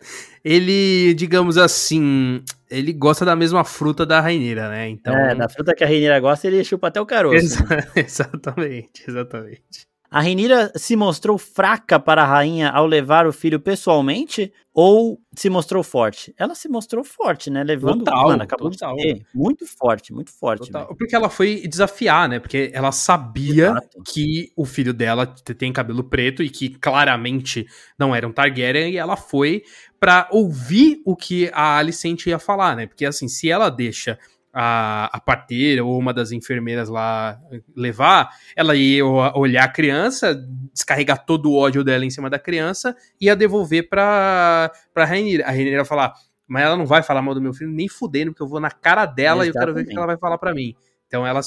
Speaker 2: ele, digamos assim, ele gosta da mesma fruta da Raineira, né?
Speaker 1: Então... É, da fruta que a Raineira gosta, ele chupa até o caroço. Exa
Speaker 2: né? Exatamente, exatamente.
Speaker 1: A Renira se mostrou fraca para a rainha ao levar o filho pessoalmente ou se mostrou forte? Ela se mostrou forte, né? Levando
Speaker 2: total, mano, acabou total.
Speaker 1: de muito forte, muito forte.
Speaker 2: Porque ela foi desafiar, né? Porque ela sabia Exato. que o filho dela tem cabelo preto e que claramente não era um Targaryen e ela foi para ouvir o que a Alicent ia falar, né? Porque assim, se ela deixa a, a parteira ou uma das enfermeiras lá levar, ela ia olhar a criança, descarregar todo o ódio dela em cima da criança e ia devolver pra, pra Rainira. A Rainira ia falar, mas ela não vai falar mal do meu filho nem fudendo, porque eu vou na cara dela Exatamente. e eu quero ver o que ela vai falar para mim. Então ela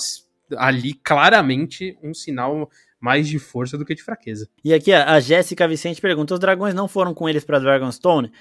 Speaker 2: ali claramente um sinal mais de força do que de fraqueza.
Speaker 1: E aqui a Jéssica Vicente pergunta: os dragões não foram com eles para Dragonstone?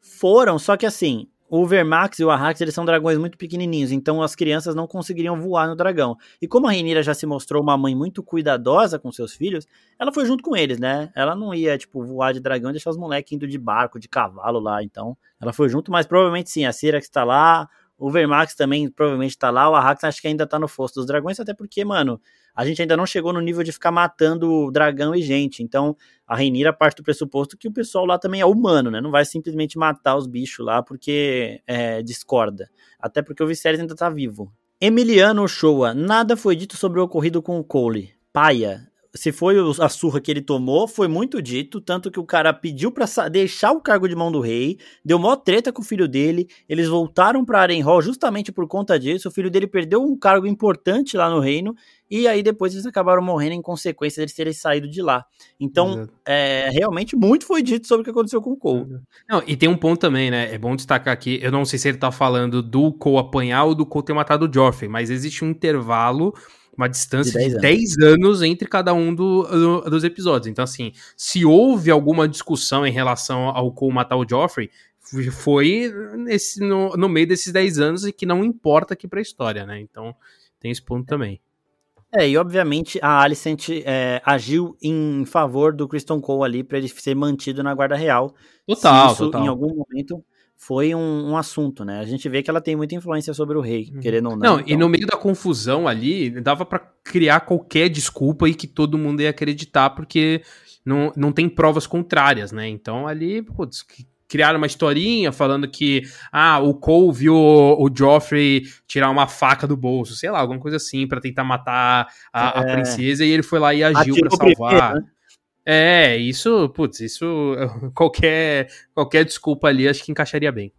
Speaker 1: Foram, só que assim, o Vermax e o Arrax, eles são dragões muito pequenininhos, então as crianças não conseguiriam voar no dragão. E como a Renira já se mostrou uma mãe muito cuidadosa com seus filhos, ela foi junto com eles, né? Ela não ia, tipo, voar de dragão e deixar os moleques indo de barco, de cavalo lá, então ela foi junto, mas provavelmente sim, a Syrax tá lá, o Vermax também provavelmente tá lá, o Arrax acho que ainda tá no fosso dos dragões, até porque, mano, a gente ainda não chegou no nível de ficar matando dragão e gente. Então, a Reinira parte do pressuposto que o pessoal lá também é humano, né? Não vai simplesmente matar os bichos lá porque é, discorda. Até porque o Viserys ainda tá vivo. Emiliano Showa, nada foi dito sobre o ocorrido com o Cole. Paia, se foi a surra que ele tomou, foi muito dito, tanto que o cara pediu para deixar o cargo de mão do rei, deu mó treta com o filho dele, eles voltaram para Arenhall justamente por conta disso, o filho dele perdeu um cargo importante lá no reino, e aí depois eles acabaram morrendo em consequência deles terem saído de lá. Então, é, realmente muito foi dito sobre o que aconteceu com o Cole.
Speaker 2: Não, e tem um ponto também, né, é bom destacar aqui, eu não sei se ele tá falando do Cole apanhar ou do Cole ter matado o Joffrey, mas existe um intervalo uma distância de 10 anos, 10 anos entre cada um do, do, dos episódios. Então, assim, se houve alguma discussão em relação ao Cole matar o Joffrey, foi nesse, no, no meio desses 10 anos e que não importa aqui pra história, né? Então, tem esse ponto também.
Speaker 1: É, e obviamente a Alicent é, agiu em favor do Kristen Cole ali para ele ser mantido na guarda real.
Speaker 2: Total,
Speaker 1: isso,
Speaker 2: total.
Speaker 1: em algum momento foi um, um, assunto, né? A gente vê que ela tem muita influência sobre o rei, uhum. querendo ou não.
Speaker 2: Não, então... e no meio da confusão ali, dava para criar qualquer desculpa e que todo mundo ia acreditar, porque não, não tem provas contrárias, né? Então ali, putz, criaram uma historinha falando que, ah, o Cole viu o, o Joffrey tirar uma faca do bolso, sei lá, alguma coisa assim, para tentar matar a, é... a, princesa, e ele foi lá e agiu para salvar. Primeiro, né? É, isso, putz, isso qualquer qualquer desculpa ali acho que encaixaria bem.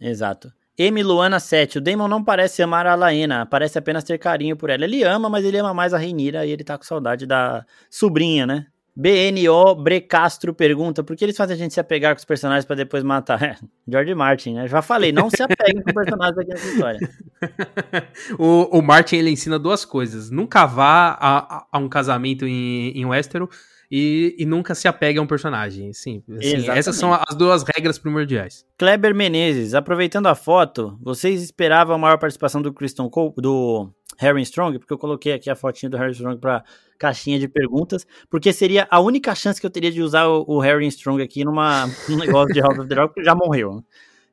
Speaker 1: Exato. M. Luana 7. O Damon não parece amar a Laena, parece apenas ter carinho por ela. Ele ama, mas ele ama mais a Reinira e ele tá com saudade da sobrinha, né? BNO Brecastro pergunta por que eles fazem a gente se apegar com os personagens para depois matar? É, George Martin, né? Já falei, não se apeguem com personagens aqui nessa história.
Speaker 2: o, o Martin ele ensina duas coisas: nunca vá a, a um casamento em, em Westeros e, e nunca se apegue a um personagem. Sim, assim, essas são as duas regras primordiais.
Speaker 1: Kleber Menezes, aproveitando a foto, vocês esperavam a maior participação do Kristen Cole, do Harry Strong? Porque eu coloquei aqui a fotinha do Harry Strong para caixinha de perguntas, porque seria a única chance que eu teria de usar o, o Harry Strong aqui numa, num negócio de House of the Dragon, porque já morreu.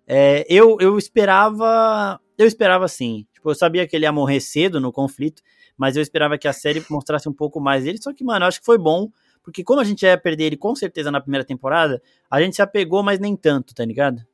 Speaker 1: É, eu, eu esperava. Eu esperava sim. Tipo, eu sabia que ele ia morrer cedo no conflito, mas eu esperava que a série mostrasse um pouco mais dele. Só que, mano, eu acho que foi bom porque como a gente ia perder ele com certeza na primeira temporada, a gente se apegou, mas nem tanto, tá ligado?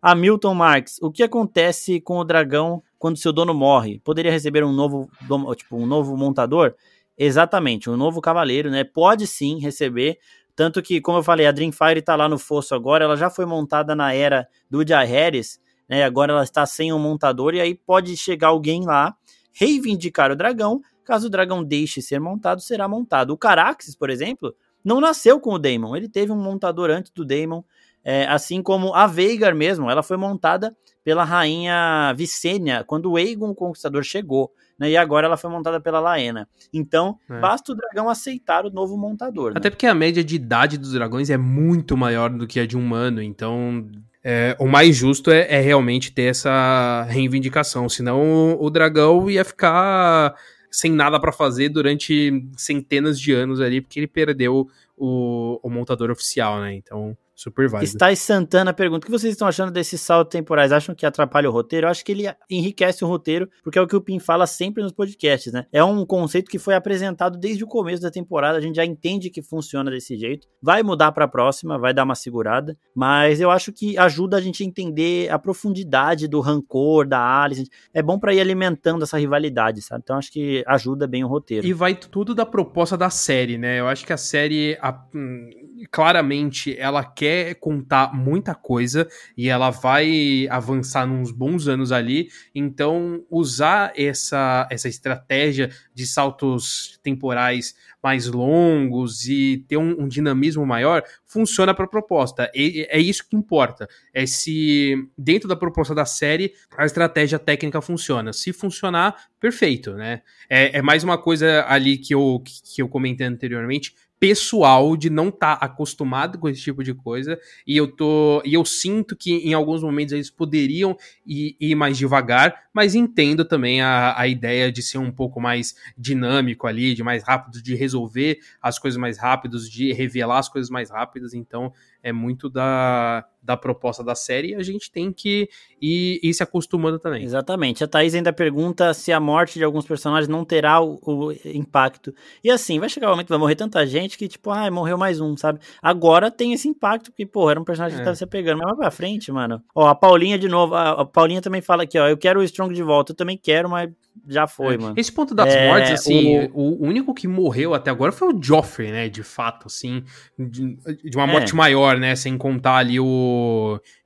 Speaker 1: Hamilton Marx, o que acontece com o dragão quando seu dono morre? Poderia receber um novo, tipo, um novo montador? Exatamente, um novo cavaleiro, né? Pode sim receber. Tanto que, como eu falei, a Dreamfire tá lá no fosso agora, ela já foi montada na era do Jai Harris, né? Agora ela está sem um montador, e aí pode chegar alguém lá, reivindicar o dragão, Caso o dragão deixe ser montado, será montado. O Caraxes, por exemplo, não nasceu com o Daemon. Ele teve um montador antes do Daemon. É, assim como a Veigar mesmo, ela foi montada pela rainha Vicênia quando o Aegon o Conquistador chegou. né? E agora ela foi montada pela Laena. Então, é. basta o dragão aceitar o novo montador.
Speaker 2: Né? Até porque a média de idade dos dragões é muito maior do que a de um humano, então é, o mais justo é, é, realmente ter essa reivindicação, senão o, o dragão ia ficar sem nada para fazer durante centenas de anos ali, porque ele perdeu o, o montador oficial, né? Então, Super válido.
Speaker 1: Stais Santana pergunta: o que vocês estão achando desses saltos temporais? Acham que atrapalha o roteiro? Eu acho que ele enriquece o roteiro, porque é o que o Pim fala sempre nos podcasts, né? É um conceito que foi apresentado desde o começo da temporada, a gente já entende que funciona desse jeito. Vai mudar para a próxima, vai dar uma segurada, mas eu acho que ajuda a gente a entender a profundidade do rancor da Alice. É bom para ir alimentando essa rivalidade, sabe? Então acho que ajuda bem o roteiro.
Speaker 2: E vai tudo da proposta da série, né? Eu acho que a série, a, hum, claramente, ela quer contar muita coisa e ela vai avançar uns bons anos ali. Então, usar essa, essa estratégia de saltos temporais mais longos e ter um, um dinamismo maior funciona para a proposta. E, é isso que importa. É se dentro da proposta da série a estratégia técnica funciona. Se funcionar, perfeito, né? É, é mais uma coisa ali que eu, que eu comentei anteriormente pessoal de não estar tá acostumado com esse tipo de coisa e eu tô e eu sinto que em alguns momentos eles poderiam ir, ir mais devagar, mas entendo também a, a ideia de ser um pouco mais dinâmico ali, de mais rápido, de resolver as coisas mais rápidos, de revelar as coisas mais rápidas, então é muito da, da proposta da série a gente tem que ir, ir, se acostumando também.
Speaker 1: Exatamente. A Thaís ainda pergunta se a morte de alguns personagens não terá o, o impacto. E assim, vai chegar o momento que vai morrer tanta gente que, tipo, ah, morreu mais um, sabe? Agora tem esse impacto, porque, pô, era um personagem é. que tava se pegando. Mas vai pra frente, mano. Ó, a Paulinha de novo, a, a Paulinha também fala aqui, ó, eu quero o Strong de volta. Eu também quero, mas já foi, é. mano.
Speaker 2: Esse ponto das é, mortes, assim, o... o... único que morreu até agora foi o Joffrey, né? De fato, assim, de, de uma morte é. maior, né? Sem contar ali o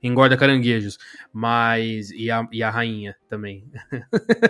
Speaker 2: Engorda Caranguejos. Mas. E a, e a rainha também.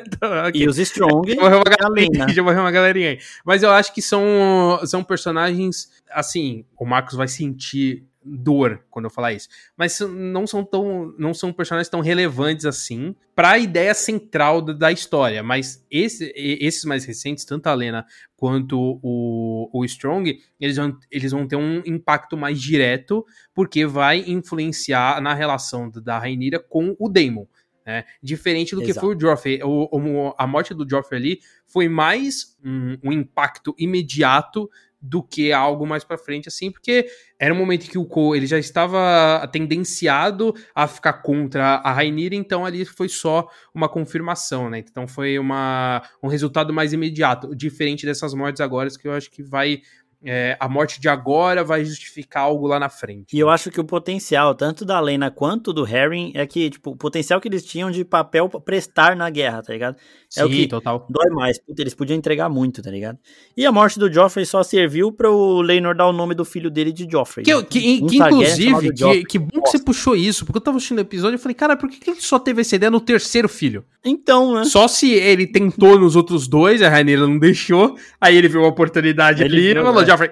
Speaker 1: então, E os Strong.
Speaker 2: Já morreu, uma galerinha, já morreu uma galerinha aí. Mas eu acho que são, são personagens. Assim, o Marcos vai sentir dor quando eu falar isso. Mas não são tão. não são personagens tão relevantes assim para a ideia central da, da história. Mas esse, esses mais recentes, tanto a Lena quanto o, o Strong, eles vão, eles vão ter um impacto mais direto, porque vai influenciar na relação da Rainira com o Daemon. Né? Diferente do Exato. que foi o Joffrey. O, o, a morte do Joffrey ali foi mais um, um impacto imediato do que algo mais para frente, assim, porque era um momento que o Cole ele já estava tendenciado a ficar contra a Rainira, então ali foi só uma confirmação, né? Então foi uma, um resultado mais imediato, diferente dessas mortes agora, que eu acho que vai é, a morte de agora vai justificar algo lá na frente.
Speaker 1: E eu acho que o potencial, tanto da Lena quanto do Harry, é que, tipo, o potencial que eles tinham de papel prestar na guerra, tá ligado? É Sim, o que total. dói mais. Puta, eles podiam entregar muito, tá ligado? E a morte do Joffrey só serviu para o Leinor dar o nome do filho dele de Joffrey.
Speaker 2: Que, né? que, que inclusive, que, que, bom que você puxou isso, porque eu tava assistindo o episódio e falei, cara, por que ele só teve essa ideia no terceiro filho?
Speaker 1: Então, né?
Speaker 2: Só se ele tentou nos outros dois, a Rainha não deixou, aí ele viu uma oportunidade ele ali e falou, Joffrey.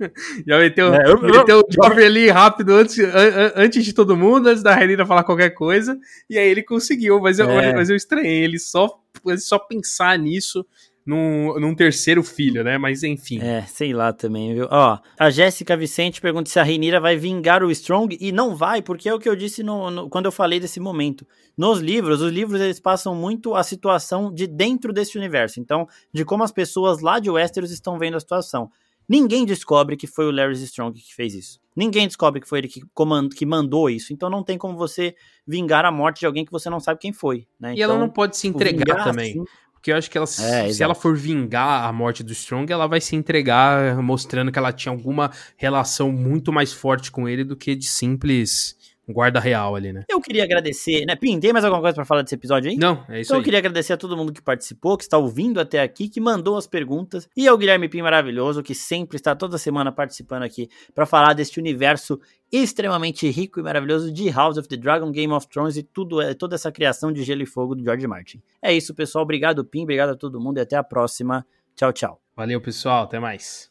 Speaker 2: Já meteu, é, eu, meteu eu, o Joffrey ali rápido antes, an, antes de todo mundo, antes da Renira falar qualquer coisa, e aí ele conseguiu, mas eu, é. mas eu estranhei ele só, só pensar nisso num, num terceiro filho, né? Mas enfim.
Speaker 1: É, sei lá também, viu? Ó, a Jéssica Vicente pergunta se a Reinira vai vingar o Strong, e não vai, porque é o que eu disse no, no, quando eu falei desse momento. Nos livros, os livros eles passam muito a situação de dentro desse universo, então, de como as pessoas lá de Westeros estão vendo a situação. Ninguém descobre que foi o Larry Strong que fez isso. Ninguém descobre que foi ele que, comand que mandou isso. Então não tem como você vingar a morte de alguém que você não sabe quem foi. Né?
Speaker 2: E
Speaker 1: então,
Speaker 2: ela não pode se entregar também. Assim, porque eu acho que ela, é, se ela for vingar a morte do Strong, ela vai se entregar mostrando que ela tinha alguma relação muito mais forte com ele do que de simples guarda real ali, né?
Speaker 1: Eu queria agradecer, né? Pim, tem mais alguma coisa para falar desse episódio aí?
Speaker 2: Não, é isso
Speaker 1: então, aí. eu queria agradecer a todo mundo que participou, que está ouvindo até aqui, que mandou as perguntas, e ao Guilherme Pim maravilhoso, que sempre está toda semana participando aqui para falar deste universo extremamente rico e maravilhoso de House of the Dragon, Game of Thrones e tudo, é, toda essa criação de gelo e fogo do George Martin. É isso, pessoal. Obrigado, Pim. Obrigado a todo mundo e até a próxima. Tchau, tchau.
Speaker 2: Valeu, pessoal. Até mais.